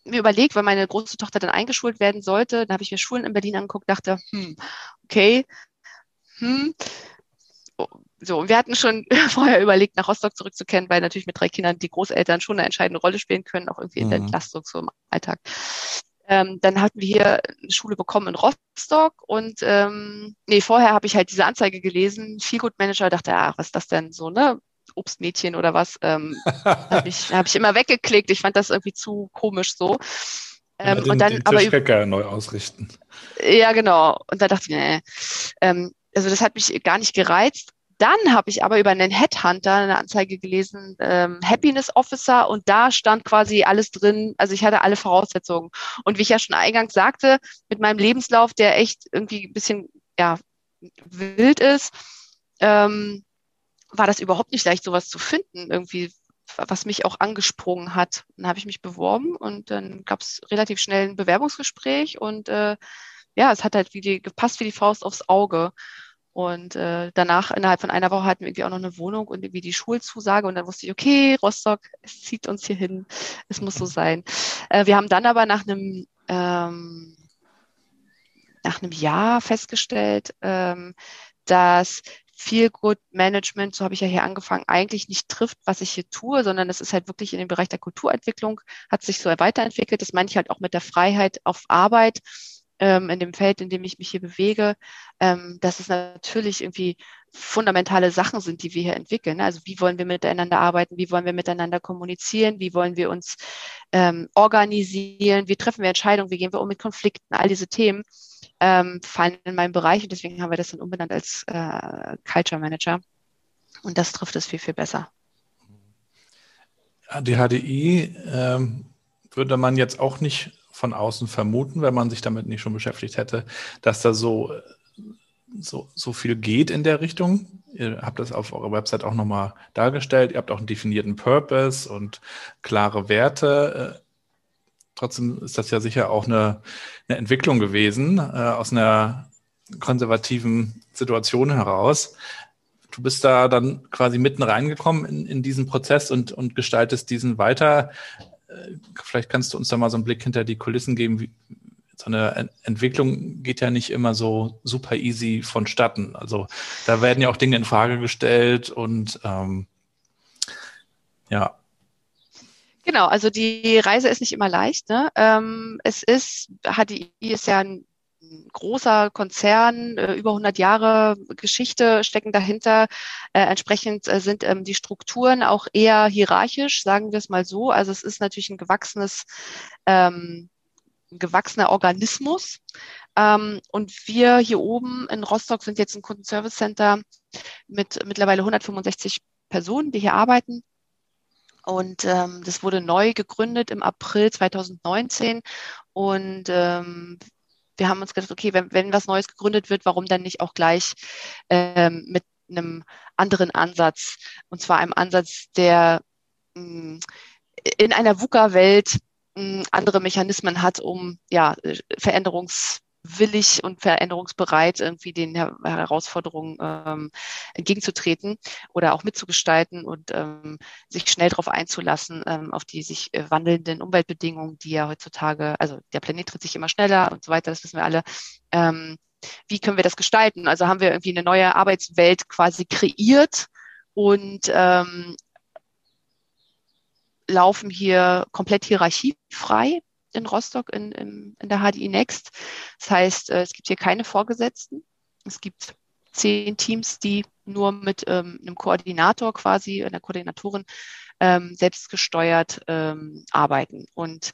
D: mir überlegt, weil meine große Tochter dann eingeschult werden sollte, dann habe ich mir Schulen in Berlin angeguckt, dachte, hm, okay, hm. So, und wir hatten schon vorher überlegt, nach Rostock zurückzukehren, weil natürlich mit drei Kindern die Großeltern schon eine entscheidende Rolle spielen können, auch irgendwie in der mhm. Entlastung so im Alltag. Ähm, dann hatten wir hier eine Schule bekommen in Rostock und ähm, nee, vorher habe ich halt diese Anzeige gelesen, Feelgood Manager, dachte, ach, was ist das denn so, ne? Obstmädchen oder was, ähm, habe ich, hab ich immer weggeklickt. Ich fand das irgendwie zu komisch so.
B: Ähm, den, und dann, den aber neu ausrichten.
D: Ja, genau. Und da dachte ich, nee, ähm, also das hat mich gar nicht gereizt. Dann habe ich aber über einen Headhunter eine Anzeige gelesen, ähm, Happiness Officer, und da stand quasi alles drin. Also ich hatte alle Voraussetzungen. Und wie ich ja schon eingangs sagte, mit meinem Lebenslauf, der echt irgendwie ein bisschen ja, wild ist, ähm, war das überhaupt nicht leicht, sowas zu finden, irgendwie, was mich auch angesprungen hat. Dann habe ich mich beworben und dann gab es relativ schnell ein Bewerbungsgespräch und äh, ja, es hat halt wie die, gepasst wie die Faust aufs Auge. Und äh, danach, innerhalb von einer Woche, hatten wir irgendwie auch noch eine Wohnung und irgendwie die Schulzusage. Und dann wusste ich, okay, Rostock, es zieht uns hier hin. Es muss so sein. Äh, wir haben dann aber nach einem, ähm, nach einem Jahr festgestellt, ähm, dass Feel Good Management, so habe ich ja hier angefangen, eigentlich nicht trifft, was ich hier tue, sondern es ist halt wirklich in dem Bereich der Kulturentwicklung, hat sich so weiterentwickelt. Das meine ich halt auch mit der Freiheit auf Arbeit, ähm, in dem Feld, in dem ich mich hier bewege, ähm, dass es natürlich irgendwie fundamentale Sachen sind, die wir hier entwickeln. Also wie wollen wir miteinander arbeiten, wie wollen wir miteinander kommunizieren, wie wollen wir uns ähm, organisieren, wie treffen wir Entscheidungen, wie gehen wir um mit Konflikten, all diese Themen ähm, fallen in meinen Bereich und deswegen haben wir das dann umbenannt als äh, Culture Manager. Und das trifft es viel, viel besser.
B: Die HDI ähm, würde man jetzt auch nicht von außen vermuten, wenn man sich damit nicht schon beschäftigt hätte, dass da so, so, so viel geht in der Richtung. Ihr habt das auf eurer Website auch nochmal dargestellt. Ihr habt auch einen definierten Purpose und klare Werte. Äh, trotzdem ist das ja sicher auch eine, eine Entwicklung gewesen äh, aus einer konservativen Situation heraus. Du bist da dann quasi mitten reingekommen in, in diesen Prozess und, und gestaltest diesen weiter. Vielleicht kannst du uns da mal so einen Blick hinter die Kulissen geben. So eine Entwicklung geht ja nicht immer so super easy vonstatten. Also da werden ja auch Dinge in Frage gestellt und ähm, ja,
D: Genau, Genau, also die Reise ist nicht immer leicht. Ne? Ähm, es ist, HDI ist ja ein großer Konzern, äh, über 100 Jahre Geschichte stecken dahinter. Äh, entsprechend äh, sind ähm, die Strukturen auch eher hierarchisch, sagen wir es mal so. Also es ist natürlich ein gewachsenes, ähm, gewachsener Organismus. Ähm, und wir hier oben in Rostock sind jetzt ein Kundenservice Center mit mittlerweile 165 Personen, die hier arbeiten. Und ähm, das wurde neu gegründet im April 2019. Und ähm, wir haben uns gedacht, okay, wenn, wenn was Neues gegründet wird, warum dann nicht auch gleich ähm, mit einem anderen Ansatz, und zwar einem Ansatz, der mh, mm, in einer VUCA-Welt mm, andere Mechanismen hat, um ja, Veränderungs willig und veränderungsbereit, irgendwie den Her Herausforderungen ähm, entgegenzutreten oder auch mitzugestalten und ähm, sich schnell darauf einzulassen, ähm, auf die sich äh, wandelnden Umweltbedingungen, die ja heutzutage, also der Planet tritt sich immer schneller und so weiter, das wissen wir alle. Ähm, wie können wir das gestalten? Also haben wir irgendwie eine neue Arbeitswelt quasi kreiert und ähm, laufen hier komplett hierarchiefrei in Rostock in, in, in der HDI Next. Das heißt, äh, es gibt hier keine Vorgesetzten. Es gibt zehn Teams, die nur mit ähm, einem Koordinator quasi, einer Koordinatorin ähm, selbstgesteuert ähm, arbeiten. Und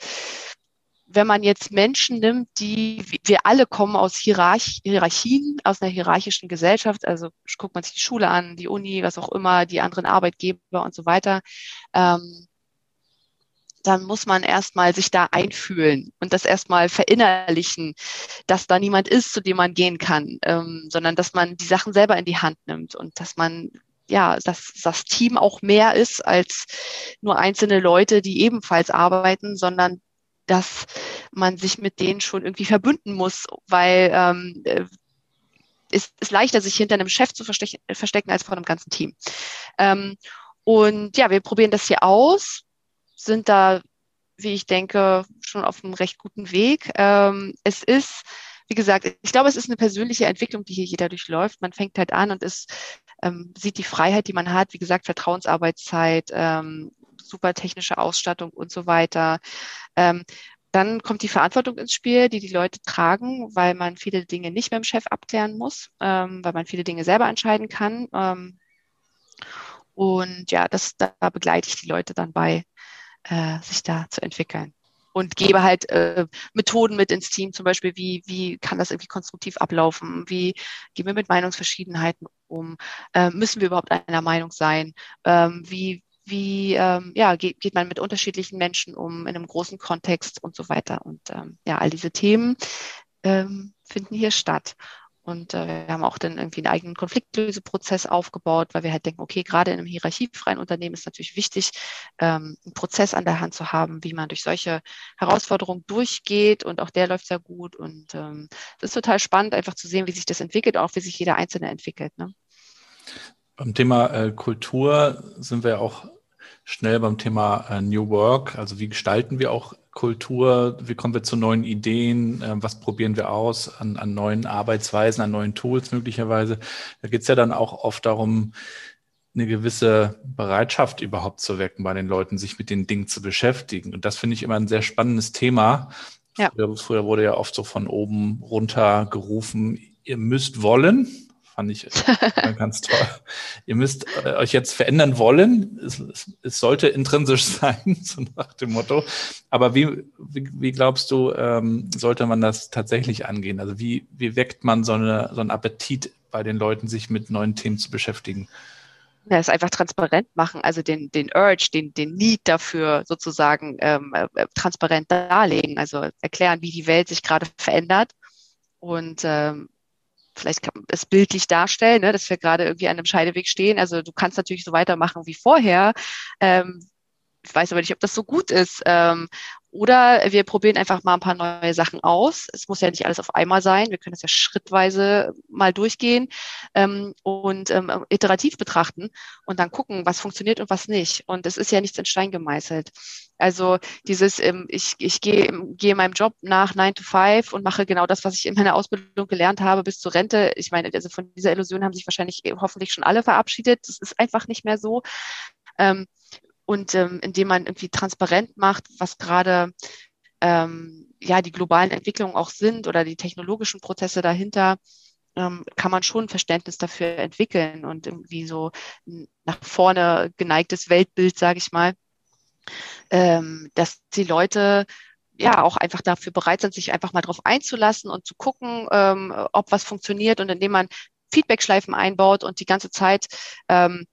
D: wenn man jetzt Menschen nimmt, die, wir alle kommen aus Hierarch Hierarchien, aus einer hierarchischen Gesellschaft, also guckt man sich die Schule an, die Uni, was auch immer, die anderen Arbeitgeber und so weiter, ähm, dann muss man erstmal sich da einfühlen und das erstmal verinnerlichen, dass da niemand ist, zu dem man gehen kann, ähm, sondern dass man die Sachen selber in die Hand nimmt und dass man ja, dass das Team auch mehr ist als nur einzelne Leute, die ebenfalls arbeiten, sondern dass man sich mit denen schon irgendwie verbünden muss, weil ähm, äh, es ist leichter, sich hinter einem Chef zu verstecken als vor einem ganzen Team. Ähm, und ja, wir probieren das hier aus sind da, wie ich denke, schon auf einem recht guten Weg. Ähm, es ist, wie gesagt, ich glaube, es ist eine persönliche Entwicklung, die hier jeder durchläuft. Man fängt halt an und ist, ähm, sieht die Freiheit, die man hat, wie gesagt, Vertrauensarbeitszeit, ähm, super technische Ausstattung und so weiter. Ähm, dann kommt die Verantwortung ins Spiel, die die Leute tragen, weil man viele Dinge nicht mit dem Chef abklären muss, ähm, weil man viele Dinge selber entscheiden kann. Ähm, und ja, das, da begleite ich die Leute dann bei, äh, sich da zu entwickeln. Und gebe halt äh, Methoden mit ins Team, zum Beispiel, wie, wie kann das irgendwie konstruktiv ablaufen? Wie gehen wir mit Meinungsverschiedenheiten um? Äh, müssen wir überhaupt einer Meinung sein? Ähm, wie, wie ähm, ja, geht, geht man mit unterschiedlichen Menschen um in einem großen Kontext und so weiter. Und ähm, ja, all diese Themen ähm, finden hier statt. Und äh, wir haben auch dann irgendwie einen eigenen Konfliktlöseprozess aufgebaut, weil wir halt denken, okay, gerade in einem hierarchiefreien Unternehmen ist natürlich wichtig, ähm, einen Prozess an der Hand zu haben, wie man durch solche Herausforderungen durchgeht. Und auch der läuft sehr gut. Und ähm, das ist total spannend, einfach zu sehen, wie sich das entwickelt, auch wie sich jeder Einzelne entwickelt. Ne?
B: Beim Thema äh, Kultur sind wir auch schnell beim Thema äh, New Work. Also wie gestalten wir auch Kultur? Wie kommen wir zu neuen Ideen? Äh, was probieren wir aus an, an neuen Arbeitsweisen, an neuen Tools möglicherweise? Da geht es ja dann auch oft darum, eine gewisse Bereitschaft überhaupt zu wecken bei den Leuten, sich mit den Dingen zu beschäftigen. Und das finde ich immer ein sehr spannendes Thema. Ja. Früher, früher wurde ja oft so von oben runter gerufen, ihr müsst wollen fand ich ganz toll. Ihr müsst äh, euch jetzt verändern wollen. Es, es, es, sollte intrinsisch sein, so nach dem Motto. Aber wie, wie, wie glaubst du, ähm, sollte man das tatsächlich angehen? Also wie, wie weckt man so, eine, so einen Appetit bei den Leuten, sich mit neuen Themen zu beschäftigen?
D: Ja, es einfach transparent machen, also den, den Urge, den, den Need dafür sozusagen ähm, äh, transparent darlegen, also erklären, wie die Welt sich gerade verändert und ähm, vielleicht kann man es bildlich darstellen, ne, dass wir gerade irgendwie an einem Scheideweg stehen. Also du kannst natürlich so weitermachen wie vorher. Ähm, ich weiß aber nicht, ob das so gut ist. Ähm, oder wir probieren einfach mal ein paar neue Sachen aus. Es muss ja nicht alles auf einmal sein. Wir können das ja schrittweise mal durchgehen ähm, und ähm, iterativ betrachten und dann gucken, was funktioniert und was nicht. Und es ist ja nichts in Stein gemeißelt. Also dieses, ähm, ich, ich gehe gehe meinem Job nach 9 to 5 und mache genau das, was ich in meiner Ausbildung gelernt habe bis zur Rente. Ich meine, also von dieser Illusion haben sich wahrscheinlich hoffentlich schon alle verabschiedet. Das ist einfach nicht mehr so. Ähm, und ähm, indem man irgendwie transparent macht, was gerade ähm, ja die globalen Entwicklungen auch sind oder die technologischen Prozesse dahinter, ähm, kann man schon Verständnis dafür entwickeln und irgendwie so nach vorne geneigtes Weltbild, sage ich mal, ähm, dass die Leute ja auch einfach dafür bereit sind, sich einfach mal drauf einzulassen und zu gucken, ähm, ob was funktioniert. Und indem man Feedbackschleifen einbaut und die ganze Zeit ähm,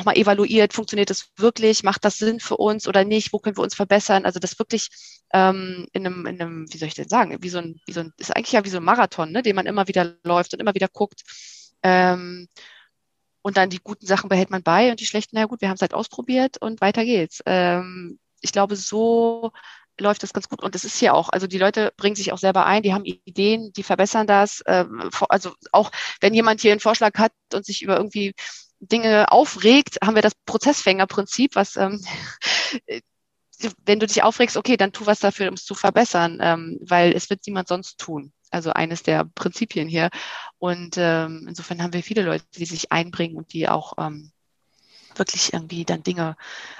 D: nochmal evaluiert, funktioniert das wirklich, macht das Sinn für uns oder nicht, wo können wir uns verbessern? Also das wirklich ähm, in, einem, in einem, wie soll ich denn sagen, wie so ein, wie so ein, ist eigentlich ja wie so ein Marathon, ne, den man immer wieder läuft und immer wieder guckt. Ähm, und dann die guten Sachen behält man bei und die schlechten, na gut, wir haben es halt ausprobiert und weiter geht's. Ähm, ich glaube, so läuft das ganz gut. Und es ist hier auch, also die Leute bringen sich auch selber ein, die haben Ideen, die verbessern das. Ähm, also auch wenn jemand hier einen Vorschlag hat und sich über irgendwie Dinge aufregt, haben wir das Prozessfängerprinzip, was ähm, wenn du dich aufregst, okay, dann tu was dafür, um es zu verbessern, ähm, weil es wird niemand sonst tun. Also eines der Prinzipien hier. Und ähm, insofern haben wir viele Leute, die sich einbringen und die auch ähm, wirklich irgendwie dann Dinge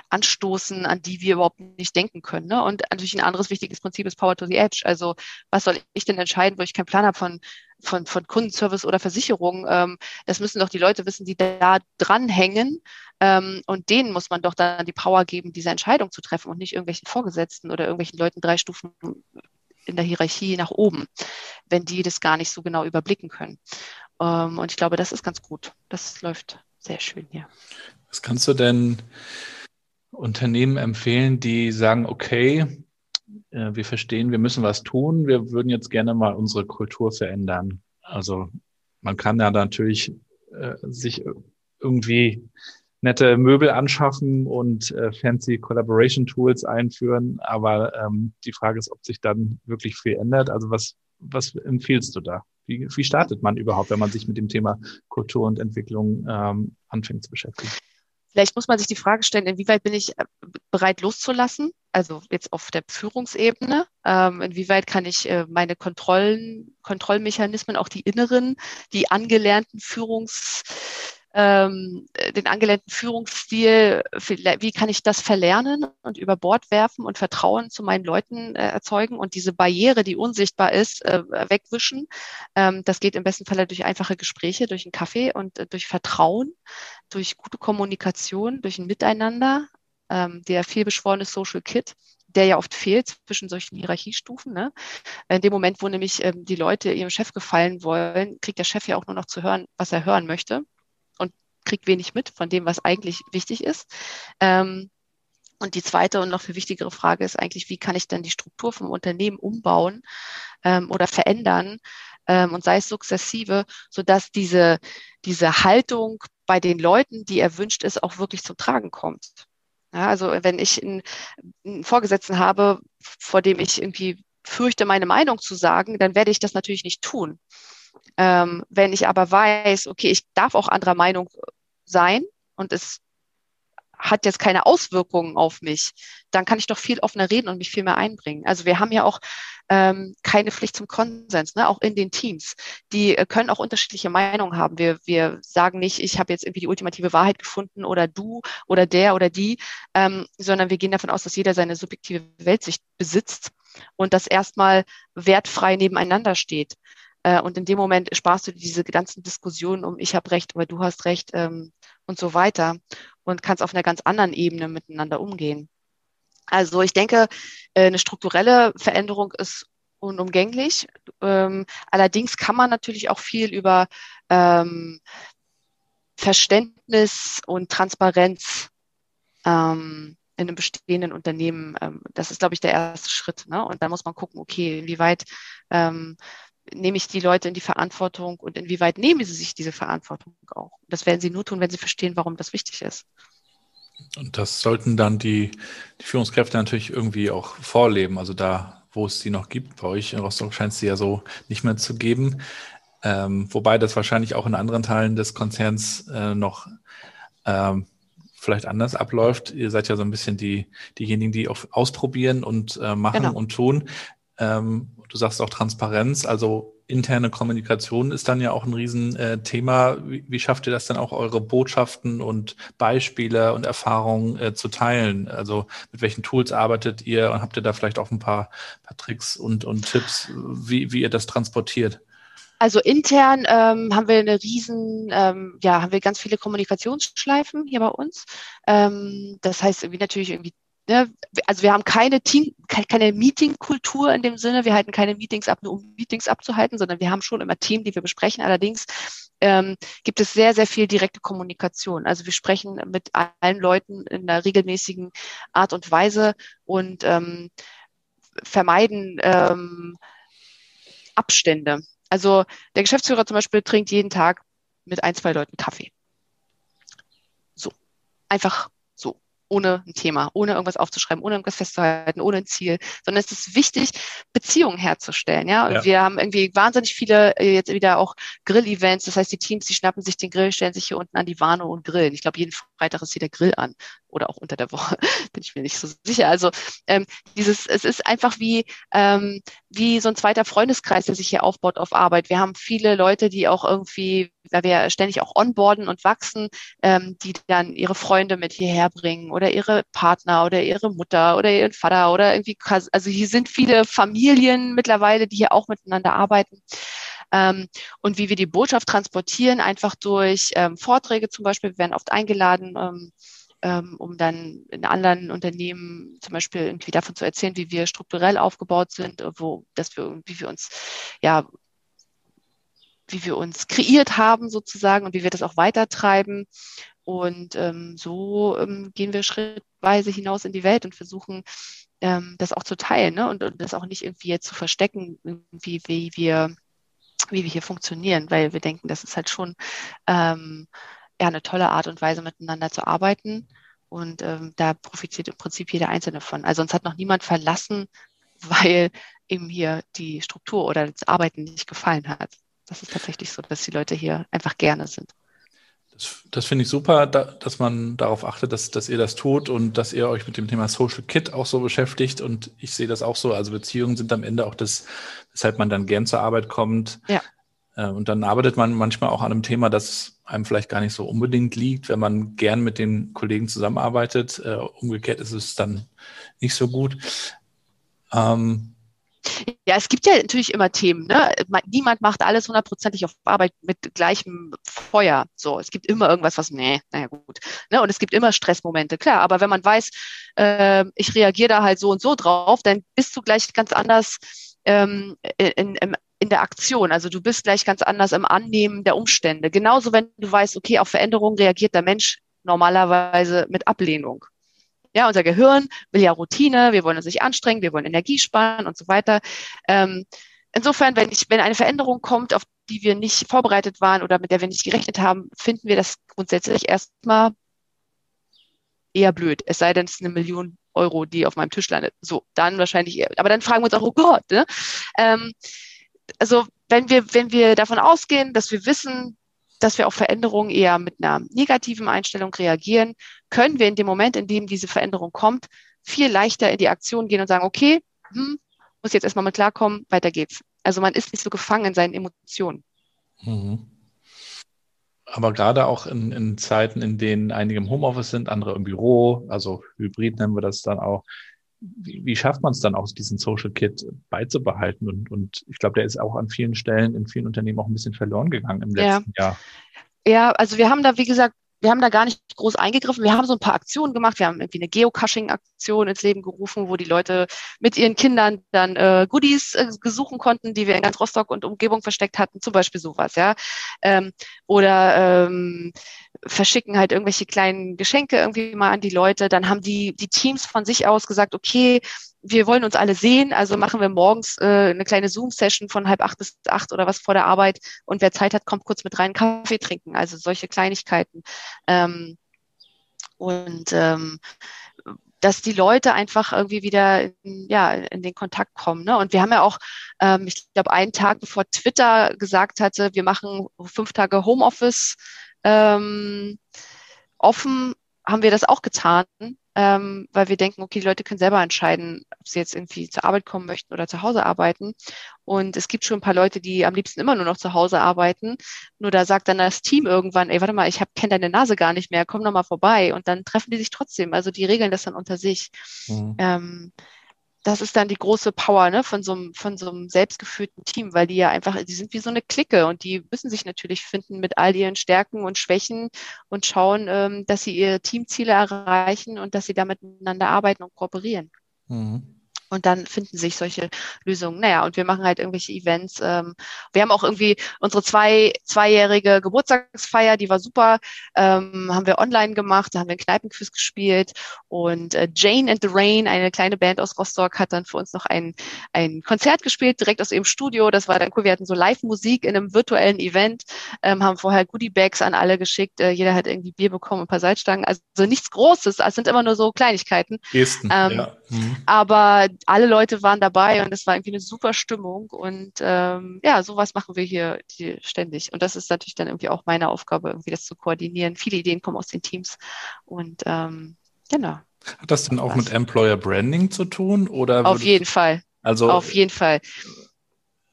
D: anstoßen, an die wir überhaupt nicht denken können. Ne? Und natürlich ein anderes wichtiges Prinzip ist Power to the Edge. Also was soll ich denn entscheiden, wo ich keinen Plan habe von, von, von Kundenservice oder Versicherung? Ähm, das müssen doch die Leute wissen, die da dranhängen. Ähm, und denen muss man doch dann die Power geben, diese Entscheidung zu treffen und nicht irgendwelchen Vorgesetzten oder irgendwelchen Leuten drei Stufen in der Hierarchie nach oben, wenn die das gar nicht so genau überblicken können. Ähm, und ich glaube, das ist ganz gut. Das läuft sehr schön hier.
B: Was kannst du denn Unternehmen empfehlen, die sagen, okay, äh, wir verstehen, wir müssen was tun, wir würden jetzt gerne mal unsere Kultur verändern. Also man kann ja natürlich äh, sich irgendwie nette Möbel anschaffen und äh, fancy Collaboration Tools einführen, aber ähm, die Frage ist, ob sich dann wirklich viel ändert. Also was, was empfiehlst du da? Wie, wie startet man überhaupt, wenn man sich mit dem Thema Kultur und Entwicklung ähm, anfängt zu beschäftigen?
D: Vielleicht muss man sich die Frage stellen, inwieweit bin ich äh, bereit loszulassen? Also jetzt auf der Führungsebene. Ähm, inwieweit kann ich äh, meine Kontrollen, Kontrollmechanismen, auch die inneren, die angelernten Führungs ähm, den angelernten Führungsstil, wie kann ich das verlernen und über Bord werfen und Vertrauen zu meinen Leuten äh, erzeugen und diese Barriere, die unsichtbar ist, äh, wegwischen. Ähm, das geht im besten Falle durch einfache Gespräche, durch einen Kaffee und äh, durch Vertrauen, durch gute Kommunikation, durch ein Miteinander, ähm, der vielbeschworene Social Kit der ja oft fehlt zwischen solchen Hierarchiestufen. Ne? In dem Moment, wo nämlich ähm, die Leute ihrem Chef gefallen wollen, kriegt der Chef ja auch nur noch zu hören, was er hören möchte kriegt wenig mit von dem, was eigentlich wichtig ist. Ähm, und die zweite und noch viel wichtigere Frage ist eigentlich, wie kann ich denn die Struktur vom Unternehmen umbauen ähm, oder verändern ähm, und sei es sukzessive, sodass diese, diese Haltung bei den Leuten, die erwünscht ist, auch wirklich zum Tragen kommt. Ja, also wenn ich einen, einen Vorgesetzten habe, vor dem ich irgendwie fürchte, meine Meinung zu sagen, dann werde ich das natürlich nicht tun. Ähm, wenn ich aber weiß, okay, ich darf auch anderer Meinung sein und es hat jetzt keine Auswirkungen auf mich, dann kann ich doch viel offener reden und mich viel mehr einbringen. Also wir haben ja auch ähm, keine Pflicht zum Konsens, ne? auch in den Teams. Die äh, können auch unterschiedliche Meinungen haben. Wir, wir sagen nicht, ich habe jetzt irgendwie die ultimative Wahrheit gefunden oder du oder der oder die, ähm, sondern wir gehen davon aus, dass jeder seine subjektive Weltsicht besitzt und das erstmal wertfrei nebeneinander steht. Äh, und in dem Moment sparst du diese ganzen Diskussionen um ich habe recht, aber du hast recht ähm, und so weiter und kannst auf einer ganz anderen Ebene miteinander umgehen. Also ich denke, äh, eine strukturelle Veränderung ist unumgänglich. Ähm, allerdings kann man natürlich auch viel über ähm, Verständnis und Transparenz ähm, in einem bestehenden Unternehmen, ähm, das ist, glaube ich, der erste Schritt. Ne? Und da muss man gucken, okay, inwieweit ähm, nehme ich die Leute in die Verantwortung und inwieweit nehmen sie sich diese Verantwortung auch. Das werden sie nur tun, wenn sie verstehen, warum das wichtig ist.
B: Und das sollten dann die, die Führungskräfte natürlich irgendwie auch vorleben. Also da, wo es sie noch gibt, bei euch in Rostock scheint es sie ja so nicht mehr zu geben. Ähm, wobei das wahrscheinlich auch in anderen Teilen des Konzerns äh, noch ähm, vielleicht anders abläuft. Ihr seid ja so ein bisschen die, diejenigen, die auch ausprobieren und äh, machen genau. und tun. Ähm, du sagst auch Transparenz. Also interne Kommunikation ist dann ja auch ein Riesenthema. Äh, wie, wie, schafft ihr das dann auch, eure Botschaften und Beispiele und Erfahrungen äh, zu teilen? Also mit welchen Tools arbeitet ihr und habt ihr da vielleicht auch ein paar, paar Tricks und, und Tipps, wie, wie ihr das transportiert?
D: Also intern ähm, haben wir eine riesen, ähm, ja, haben wir ganz viele Kommunikationsschleifen hier bei uns. Ähm, das heißt irgendwie natürlich irgendwie, also wir haben keine Team, keine Meeting-Kultur in dem Sinne. Wir halten keine Meetings ab, nur um Meetings abzuhalten, sondern wir haben schon immer Themen, die wir besprechen. Allerdings ähm, gibt es sehr, sehr viel direkte Kommunikation. Also wir sprechen mit allen Leuten in einer regelmäßigen Art und Weise und ähm, vermeiden ähm, Abstände. Also der Geschäftsführer zum Beispiel trinkt jeden Tag mit ein, zwei Leuten Kaffee. So. Einfach ohne ein Thema, ohne irgendwas aufzuschreiben, ohne irgendwas festzuhalten, ohne ein Ziel, sondern es ist wichtig, Beziehungen herzustellen. Ja, und ja. wir haben irgendwie wahnsinnig viele äh, jetzt wieder auch Grill-Events. Das heißt, die Teams, die schnappen sich den Grill, stellen sich hier unten an die Warne und grillen. Ich glaube, jeden Freitag ist hier der Grill an oder auch unter der Woche, bin ich mir nicht so sicher. Also ähm, dieses, es ist einfach wie ähm, wie so ein zweiter Freundeskreis, der sich hier aufbaut auf Arbeit. Wir haben viele Leute, die auch irgendwie, weil wir ständig auch onboarden und wachsen, ähm, die dann ihre Freunde mit hierher bringen oder ihre Partner oder ihre Mutter oder ihren Vater oder irgendwie, also hier sind viele Familien mittlerweile, die hier auch miteinander arbeiten. Ähm, und wie wir die Botschaft transportieren, einfach durch ähm, Vorträge zum Beispiel, wir werden oft eingeladen, ähm, ähm, um dann in anderen Unternehmen zum Beispiel irgendwie davon zu erzählen, wie wir strukturell aufgebaut sind, wo, dass wir, wie wir uns, ja, wie wir uns kreiert haben sozusagen und wie wir das auch weitertreiben. Und ähm, so ähm, gehen wir schrittweise hinaus in die Welt und versuchen, ähm, das auch zu teilen ne? und, und das auch nicht irgendwie jetzt zu verstecken, irgendwie, wie wir, wie wir hier funktionieren, weil wir denken, das ist halt schon ähm, ja, eine tolle Art und Weise, miteinander zu arbeiten. Und ähm, da profitiert im Prinzip jeder Einzelne von. Also uns hat noch niemand verlassen, weil ihm hier die Struktur oder das Arbeiten nicht gefallen hat. Das ist tatsächlich so, dass die Leute hier einfach gerne sind.
B: Das, das finde ich super, da, dass man darauf achtet, dass, dass ihr das tut und dass ihr euch mit dem Thema Social Kit auch so beschäftigt. Und ich sehe das auch so. Also Beziehungen sind am Ende auch das, weshalb man dann gern zur Arbeit kommt. Ja. Äh, und dann arbeitet man manchmal auch an einem Thema, das einem vielleicht gar nicht so unbedingt liegt, wenn man gern mit den Kollegen zusammenarbeitet. Äh, umgekehrt ist es dann nicht so gut. Ähm,
D: ja, es gibt ja natürlich immer Themen. Ne? Niemand macht alles hundertprozentig auf Arbeit mit gleichem Feuer. So, es gibt immer irgendwas, was, nee, naja, gut. Ne? Und es gibt immer Stressmomente, klar. Aber wenn man weiß, äh, ich reagiere da halt so und so drauf, dann bist du gleich ganz anders ähm, in, in, in der Aktion. Also du bist gleich ganz anders im Annehmen der Umstände. Genauso, wenn du weißt, okay, auf Veränderungen reagiert der Mensch normalerweise mit Ablehnung. Ja, unser Gehirn will ja Routine, wir wollen uns nicht anstrengen, wir wollen Energie sparen und so weiter. Ähm, insofern, wenn, ich, wenn eine Veränderung kommt, auf die wir nicht vorbereitet waren oder mit der wir nicht gerechnet haben, finden wir das grundsätzlich erstmal eher blöd. Es sei denn, es ist eine Million Euro, die auf meinem Tisch landet. So, dann wahrscheinlich eher. Aber dann fragen wir uns auch, oh Gott, ne? Ähm, also wenn wir, wenn wir davon ausgehen, dass wir wissen, dass wir auf Veränderungen eher mit einer negativen Einstellung reagieren, können wir in dem Moment, in dem diese Veränderung kommt, viel leichter in die Aktion gehen und sagen, okay, hm, muss jetzt erstmal mit klarkommen, weiter geht's. Also man ist nicht so gefangen in seinen Emotionen. Mhm.
B: Aber gerade auch in, in Zeiten, in denen einige im Homeoffice sind, andere im Büro, also Hybrid nennen wir das dann auch, wie, wie schafft man es dann auch, diesen Social Kit beizubehalten? Und, und ich glaube, der ist auch an vielen Stellen in vielen Unternehmen auch ein bisschen verloren gegangen im letzten ja. Jahr.
D: Ja, also wir haben da, wie gesagt, wir haben da gar nicht groß eingegriffen. Wir haben so ein paar Aktionen gemacht. Wir haben irgendwie eine Geocaching-Aktion ins Leben gerufen, wo die Leute mit ihren Kindern dann äh, Goodies äh, gesuchen konnten, die wir in ganz Rostock und Umgebung versteckt hatten. Zum Beispiel sowas, ja. Ähm, oder ähm, verschicken halt irgendwelche kleinen Geschenke irgendwie mal an die Leute. Dann haben die, die Teams von sich aus gesagt, okay, wir wollen uns alle sehen, also machen wir morgens äh, eine kleine Zoom-Session von halb acht bis acht oder was vor der Arbeit und wer Zeit hat, kommt kurz mit rein Kaffee trinken, also solche Kleinigkeiten. Ähm, und ähm, dass die Leute einfach irgendwie wieder in, ja, in den Kontakt kommen. Ne? Und wir haben ja auch, ähm, ich glaube, einen Tag bevor Twitter gesagt hatte, wir machen fünf Tage Homeoffice ähm, offen, haben wir das auch getan ähm, weil wir denken, okay, die Leute können selber entscheiden, ob sie jetzt irgendwie zur Arbeit kommen möchten oder zu Hause arbeiten. Und es gibt schon ein paar Leute, die am liebsten immer nur noch zu Hause arbeiten. Nur da sagt dann das Team irgendwann, ey, warte mal, ich kenne deine Nase gar nicht mehr, komm noch mal vorbei. Und dann treffen die sich trotzdem. Also die regeln das dann unter sich. Mhm. Ähm, das ist dann die große Power ne, von, so einem, von so einem selbstgeführten Team, weil die ja einfach, die sind wie so eine Clique und die müssen sich natürlich finden mit all ihren Stärken und Schwächen und schauen, ähm, dass sie ihre Teamziele erreichen und dass sie da miteinander arbeiten und kooperieren. Mhm. Und dann finden sich solche Lösungen. Naja, und wir machen halt irgendwelche Events. Ähm, wir haben auch irgendwie unsere zwei, zweijährige Geburtstagsfeier, die war super, ähm, haben wir online gemacht, da haben wir ein Kneipenquiz gespielt. Und äh, Jane and the Rain, eine kleine Band aus Rostock, hat dann für uns noch ein, ein Konzert gespielt, direkt aus ihrem Studio. Das war dann cool. Wir hatten so Live-Musik in einem virtuellen Event, ähm, haben vorher Goodie-Bags an alle geschickt. Äh, jeder hat irgendwie Bier bekommen, ein paar Salzstangen. Also nichts Großes, es sind immer nur so Kleinigkeiten.
B: Gesten, ähm, ja.
D: Mhm. Aber alle Leute waren dabei und es war irgendwie eine super Stimmung. Und ähm, ja, sowas machen wir hier die, ständig. Und das ist natürlich dann irgendwie auch meine Aufgabe, irgendwie das zu koordinieren. Viele Ideen kommen aus den Teams. Und ähm, genau.
B: Hat das denn auch Was? mit Employer Branding zu tun? Oder
D: Auf jeden Fall.
B: Also
D: auf jeden Fall.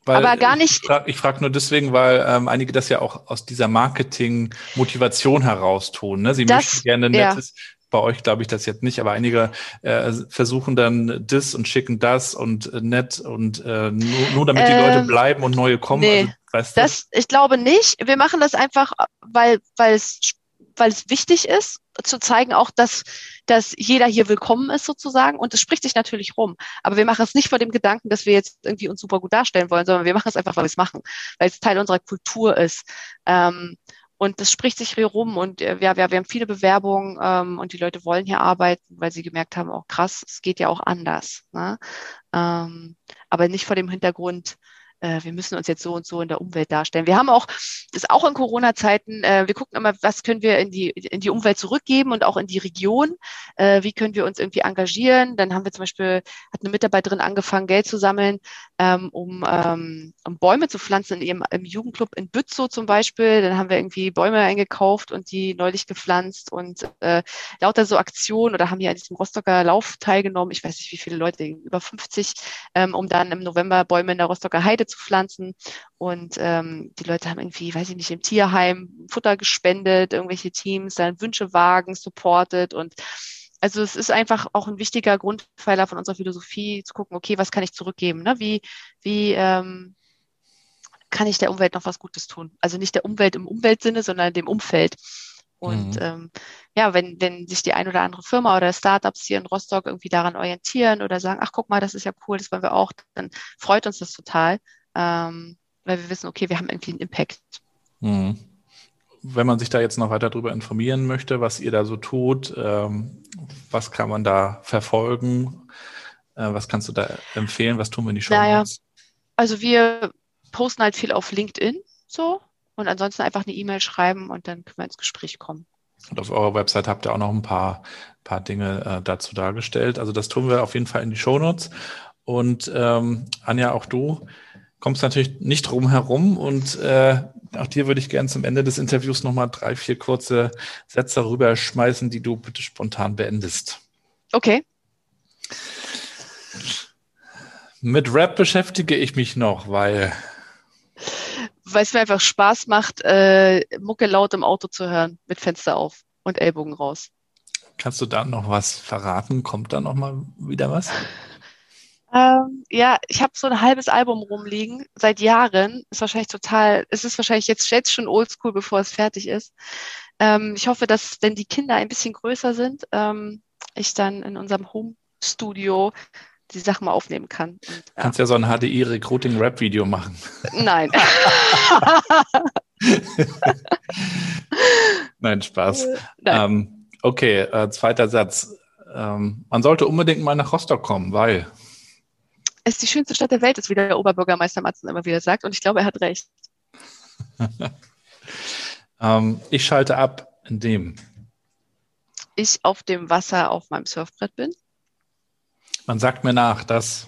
B: Weil aber gar nicht. Ich frage frag nur deswegen, weil ähm, einige das ja auch aus dieser Marketing-Motivation heraus tun. Ne? Sie das, möchten gerne nettes, ja bei euch glaube ich das jetzt nicht, aber einige äh, versuchen dann das und schicken das und äh, nett und äh, nur, nur damit die ähm, Leute bleiben und neue kommen.
D: Nee, also, weißt du? das, ich glaube nicht. Wir machen das einfach, weil, weil es weil es wichtig ist, zu zeigen auch, dass, dass jeder hier willkommen ist sozusagen. Und es spricht sich natürlich rum. Aber wir machen es nicht vor dem Gedanken, dass wir jetzt irgendwie uns super gut darstellen wollen, sondern wir machen es einfach, weil wir es machen, weil es Teil unserer Kultur ist. Ähm, und das spricht sich hier rum und äh, ja, wir, wir haben viele Bewerbungen ähm, und die Leute wollen hier arbeiten, weil sie gemerkt haben, auch oh, krass, es geht ja auch anders. Ne? Ähm, aber nicht vor dem Hintergrund, äh, wir müssen uns jetzt so und so in der Umwelt darstellen. Wir haben auch, das ist auch in Corona-Zeiten, äh, wir gucken immer, was können wir in die, in die Umwelt zurückgeben und auch in die Region. Äh, wie können wir uns irgendwie engagieren? Dann haben wir zum Beispiel, hat eine Mitarbeiterin angefangen, Geld zu sammeln, ähm, um, ähm, um Bäume zu pflanzen in ihrem im Jugendclub in Bützow zum Beispiel. Dann haben wir irgendwie Bäume eingekauft und die neulich gepflanzt und äh, lauter so Aktionen oder haben hier an diesem Rostocker Lauf teilgenommen. Ich weiß nicht, wie viele Leute, über 50, ähm, um dann im November Bäume in der Rostocker Heide zu pflanzen. Und ähm, die Leute haben irgendwie, weiß ich nicht, im Tierheim Futter gespendet, irgendwelche Teams, dann Wünschewagen supportet und also es ist einfach auch ein wichtiger Grundpfeiler von unserer Philosophie, zu gucken, okay, was kann ich zurückgeben? Ne? Wie, wie ähm, kann ich der Umwelt noch was Gutes tun? Also nicht der Umwelt im Umweltsinne, sondern dem Umfeld. Und mhm. ähm, ja, wenn, wenn sich die ein oder andere Firma oder Startups hier in Rostock irgendwie daran orientieren oder sagen, ach guck mal, das ist ja cool, das wollen wir auch, dann freut uns das total ähm, weil wir wissen, okay, wir haben irgendwie einen Impact.
B: Mhm. Wenn man sich da jetzt noch weiter darüber informieren möchte, was ihr da so tut, ähm, was kann man da verfolgen? Äh, was kannst du da empfehlen? Was tun wir in die Show? Naja,
D: also wir posten halt viel auf LinkedIn so und ansonsten einfach eine E-Mail schreiben und dann können wir ins Gespräch kommen.
B: Und auf eurer Website habt ihr auch noch ein paar, paar Dinge äh, dazu dargestellt. Also das tun wir auf jeden Fall in die Shownotes. Und ähm, Anja, auch du kommst natürlich nicht drum herum und äh, auch dir würde ich gerne zum Ende des Interviews nochmal drei, vier kurze Sätze rüberschmeißen, die du bitte spontan beendest.
D: Okay.
B: Mit Rap beschäftige ich mich noch, weil.
D: Weil es mir einfach Spaß macht, äh, Mucke laut im Auto zu hören, mit Fenster auf und Ellbogen raus.
B: Kannst du da noch was verraten? Kommt da noch mal wieder was?
D: Ähm, ja, ich habe so ein halbes Album rumliegen seit Jahren. Ist wahrscheinlich total, es ist wahrscheinlich jetzt, jetzt schon oldschool, bevor es fertig ist. Ähm, ich hoffe, dass, wenn die Kinder ein bisschen größer sind, ähm, ich dann in unserem Home-Studio die Sachen mal aufnehmen kann. Und,
B: ja. Kannst ja so ein HDI-Recruiting-Rap-Video machen.
D: Nein.
B: Nein, Spaß. Nein. Ähm, okay, äh, zweiter Satz. Ähm, man sollte unbedingt mal nach Rostock kommen, weil
D: es ist die schönste Stadt der Welt, ist wie der Oberbürgermeister Matzen immer wieder sagt. Und ich glaube, er hat recht.
B: ähm, ich schalte ab, indem
D: ich auf dem Wasser auf meinem Surfbrett bin.
B: Man sagt mir nach, dass.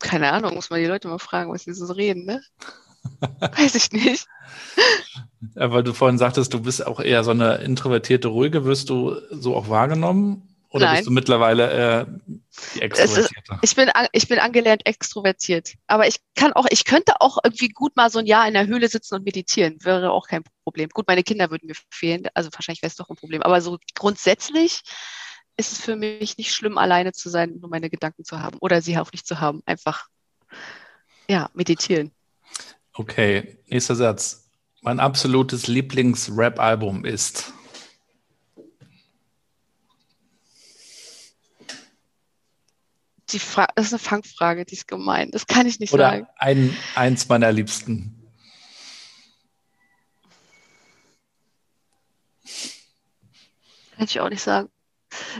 D: Keine Ahnung, muss man die Leute mal fragen, was sie so reden, ne? Weiß ich nicht.
B: Ja, weil du vorhin sagtest, du bist auch eher so eine introvertierte, ruhige. Wirst du so auch wahrgenommen? Oder
D: Nein.
B: bist du mittlerweile äh, die Extrovertierte?
D: Ich bin, ich bin angelernt extrovertiert. Aber ich kann auch, ich könnte auch irgendwie gut mal so ein Jahr in der Höhle sitzen und meditieren. Wäre auch kein Problem. Gut, meine Kinder würden mir fehlen. Also wahrscheinlich wäre es doch ein Problem. Aber so grundsätzlich ist es für mich nicht schlimm, alleine zu sein und nur meine Gedanken zu haben. Oder sie auch nicht zu haben. Einfach, ja, meditieren.
B: Okay, nächster Satz. Mein absolutes Lieblings-Rap-Album ist.
D: Die Fra das ist eine Fangfrage, die ist gemein. Das kann ich nicht
B: Oder
D: sagen.
B: ein, eins meiner Liebsten.
D: Kann ich auch nicht sagen.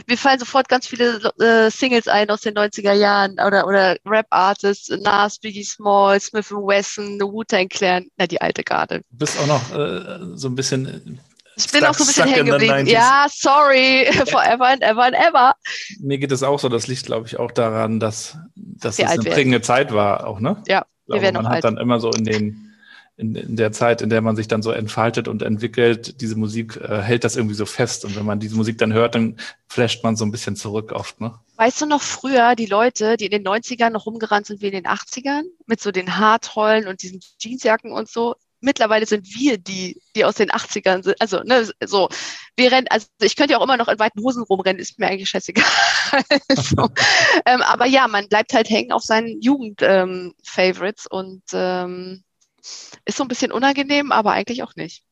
D: Mir fallen sofort ganz viele äh, Singles ein aus den 90er Jahren oder, oder Rap-Artists, Nas, Biggie Small, Smith Wesson, Wu-Tang Clan, na, die alte Garde.
B: Du bist auch noch äh, so ein bisschen.
D: Ich bin
B: Stuck-
D: auch so ein bisschen hängen geblieben.
B: 90s.
D: Ja, sorry, forever and ever and ever.
B: Mir geht es auch so. Das liegt, glaube ich, auch daran, dass, dass
D: Wir
B: es eine prägende Zeit war, auch, ne?
D: Ja,
B: glaube,
D: werden
B: man
D: auch
B: hat
D: alt.
B: dann immer so in den in, in der Zeit, in der man sich dann so entfaltet und entwickelt, diese Musik äh, hält das irgendwie so fest. Und wenn man diese Musik dann hört, dann flasht man so ein bisschen zurück oft, ne?
D: Weißt du noch früher, die Leute, die in den 90ern noch rumgerannt sind wie in den 80ern, mit so den Haartrollen und diesen Jeansjacken und so? Mittlerweile sind wir die, die aus den 80ern sind. Also, ne, so, wir rennen, also ich könnte ja auch immer noch in weiten Hosen rumrennen, ist mir eigentlich scheißegal. so. ähm, aber ja, man bleibt halt hängen auf seinen Jugend-Favorites und ähm, ist so ein bisschen unangenehm, aber eigentlich auch nicht.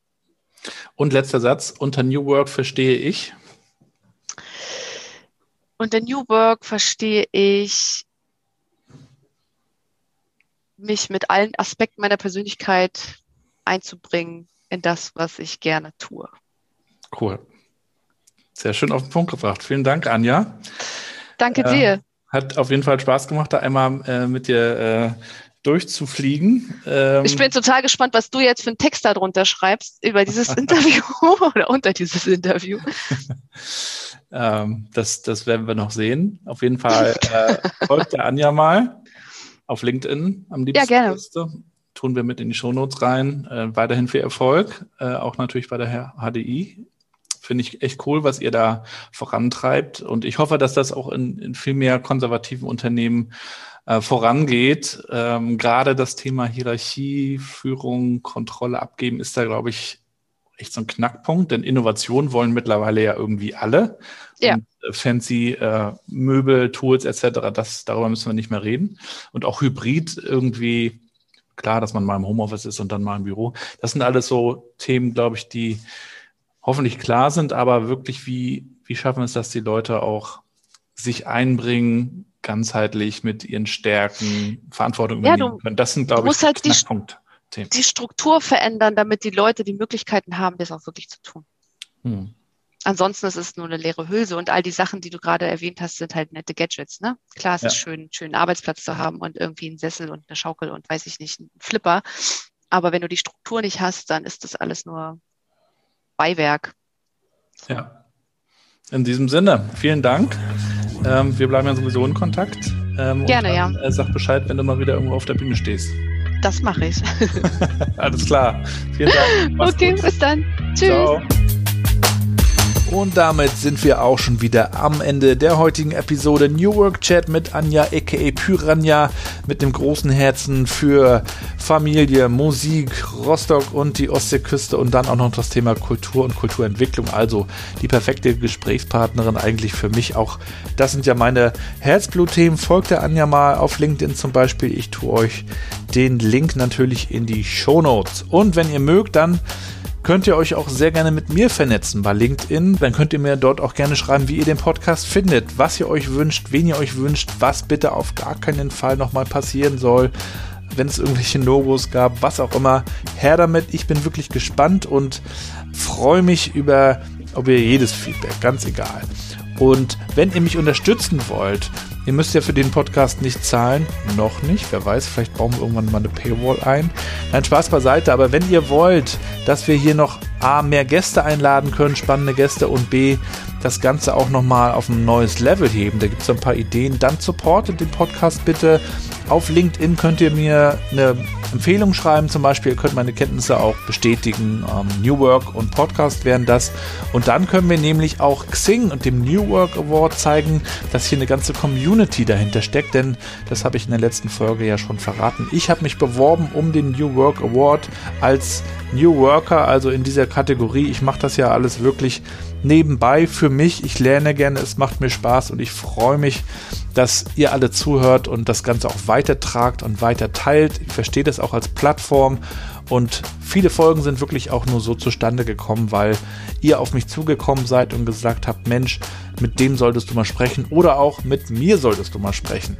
B: Und letzter Satz, unter New Work verstehe ich.
D: Unter New Work verstehe ich, mich mit allen Aspekten meiner Persönlichkeit einzubringen in das, was ich gerne tue.
B: Cool. Sehr schön auf den Punkt gebracht. Vielen Dank, Anja.
D: Danke
B: Ja.
D: dir.
B: Hat auf jeden Fall Spaß gemacht, da einmal äh, mit dir äh, durchzufliegen. Ähm,
D: Ich bin total gespannt, was du jetzt für einen Text darunter schreibst über dieses Interview oder unter dieses Interview.
B: ähm, das, das werden wir noch sehen. Auf jeden Fall äh, folgt der Anja mal auf LinkedIn am liebsten.
D: Ja, gerne.
B: Liste. Tun wir mit in die Shownotes rein. Äh, weiterhin viel Erfolg, äh, auch natürlich bei der HDI. Finde ich echt cool, was ihr da vorantreibt. Und ich hoffe, dass das auch in, in viel mehr konservativen Unternehmen äh, vorangeht. Ähm, Gerade das Thema Hierarchie, Führung, Kontrolle abgeben ist da, glaube ich, echt so ein Knackpunkt. Denn Innovation wollen mittlerweile ja irgendwie alle.
D: Ja.
B: Und äh, fancy äh, Möbel, Tools etc., das, darüber müssen wir nicht mehr reden. Und auch Hybrid irgendwie, klar, dass man mal im Homeoffice ist und dann mal im Büro. Das sind alles so Themen, glaube ich, die hoffentlich klar sind, aber wirklich, wie, wie schaffen wir es, dass die Leute auch sich einbringen, ganzheitlich mit ihren Stärken, Verantwortung
D: Ja,
B: übernehmen
D: du-
B: können. Das sind, glaube ich,
D: halt die-
B: Knackpunkt-Themen.
D: Die Struktur verändern, damit die Leute die Möglichkeiten haben, das auch wirklich zu tun.
B: Hm.
D: Ansonsten ist es nur eine leere Hülse und all die Sachen, die du gerade erwähnt hast, sind halt nette Gadgets, ne? Klar, es ist
B: Ja.
D: schön, einen schönen Arbeitsplatz zu haben und irgendwie einen Sessel und eine Schaukel und weiß ich nicht, einen Flipper. Aber wenn du die Struktur nicht hast, dann ist das alles nur Beiwerk.
B: Ja. In diesem Sinne, vielen Dank. Ähm, wir bleiben ja sowieso in Kontakt. Ähm,
D: Gerne,
B: dann, Äh, sag Bescheid, wenn du mal wieder irgendwo auf der Bühne stehst.
D: Das mache ich.
B: Alles klar. Vielen Dank. Mach's
D: okay,
B: gut.
D: bis dann. Tschüss.
B: Ciao.
E: Und damit sind wir auch schon wieder am Ende der heutigen Episode New Work Chat mit Anja aka Pyranja mit dem großen Herzen für Familie, Musik, Rostock und die Ostseeküste und dann auch noch das Thema Kultur und Kulturentwicklung. Also die perfekte Gesprächspartnerin eigentlich für mich auch. Das sind ja meine Herzblutthemen. Folgt der Anja mal auf LinkedIn zum Beispiel. Ich tue euch den Link natürlich in die Show Notes. Und wenn ihr mögt, dann könnt ihr euch auch sehr gerne mit mir vernetzen bei LinkedIn. Dann könnt ihr mir dort auch gerne schreiben, wie ihr den Podcast findet, was ihr euch wünscht, wen ihr euch wünscht, was bitte auf gar keinen Fall nochmal passieren soll, wenn es irgendwelche No-Gos gab, was auch immer. Her damit, ich bin wirklich gespannt und freue mich über, über jedes Feedback, ganz egal. Und wenn ihr mich unterstützen wollt,
B: Ihr müsst ja für den Podcast nicht zahlen. Noch nicht. Wer weiß, vielleicht bauen wir irgendwann mal eine Paywall ein. Nein, Spaß beiseite. Aber wenn ihr wollt, dass wir hier noch A, mehr Gäste einladen können, spannende Gäste und B, das Ganze auch nochmal auf ein neues Level heben. Da gibt es ein paar Ideen. Dann supportet den Podcast bitte. Auf LinkedIn könnt ihr mir eine Empfehlung schreiben. Zum Beispiel, ihr könnt meine Kenntnisse auch bestätigen. Ähm, New Work und Podcast wären das. Und dann können wir nämlich auch Xing und dem New Work Award zeigen, dass hier eine ganze Community dahinter steckt. Denn das habe ich in der letzten Folge ja schon verraten. Ich habe mich beworben um den New Work Award als New Worker, also in dieser Kategorie. Ich mache das ja alles wirklich nebenbei für mich. Ich lerne gerne, es macht mir Spaß und ich freue mich, dass ihr alle zuhört und das Ganze auch weitertragt und weiter teilt. Ich verstehe das auch als Plattform und viele Folgen sind wirklich auch nur so zustande gekommen, weil ihr auf mich zugekommen seid und gesagt habt, Mensch, mit dem solltest du mal sprechen oder auch mit mir solltest du mal sprechen.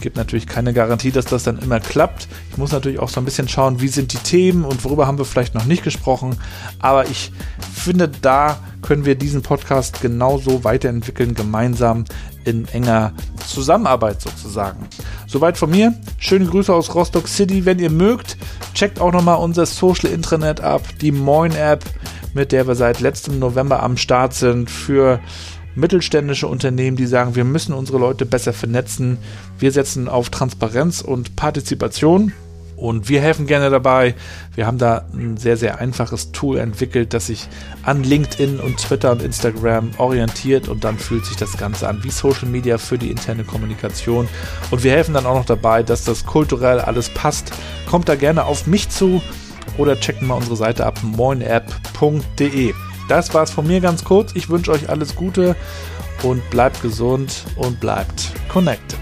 B: Gibt natürlich keine Garantie, dass das dann immer klappt. Ich muss natürlich auch so ein bisschen schauen, wie sind die Themen und worüber haben wir vielleicht noch nicht gesprochen. Aber ich finde, da können wir diesen Podcast genauso weiterentwickeln, gemeinsam in enger Zusammenarbeit sozusagen. Soweit von mir. Schöne Grüße aus Rostock City. Wenn ihr mögt, checkt auch nochmal unser Social Intranet ab, die Moin App, mit der wir seit letztem November am Start sind für mittelständische Unternehmen, die sagen, wir müssen unsere Leute besser vernetzen. Wir setzen auf Transparenz und Partizipation. Und wir helfen gerne dabei. Wir haben da ein sehr, sehr einfaches Tool entwickelt, das sich an LinkedIn und Twitter und Instagram orientiert und dann fühlt sich das Ganze an wie Social Media für die interne Kommunikation. Und wir helfen dann auch noch dabei, dass das kulturell alles passt. Kommt da gerne auf mich zu oder checkt mal unsere Seite ab moinapp.de. Das war's von mir ganz kurz. Ich wünsche euch alles Gute und bleibt gesund und bleibt connected.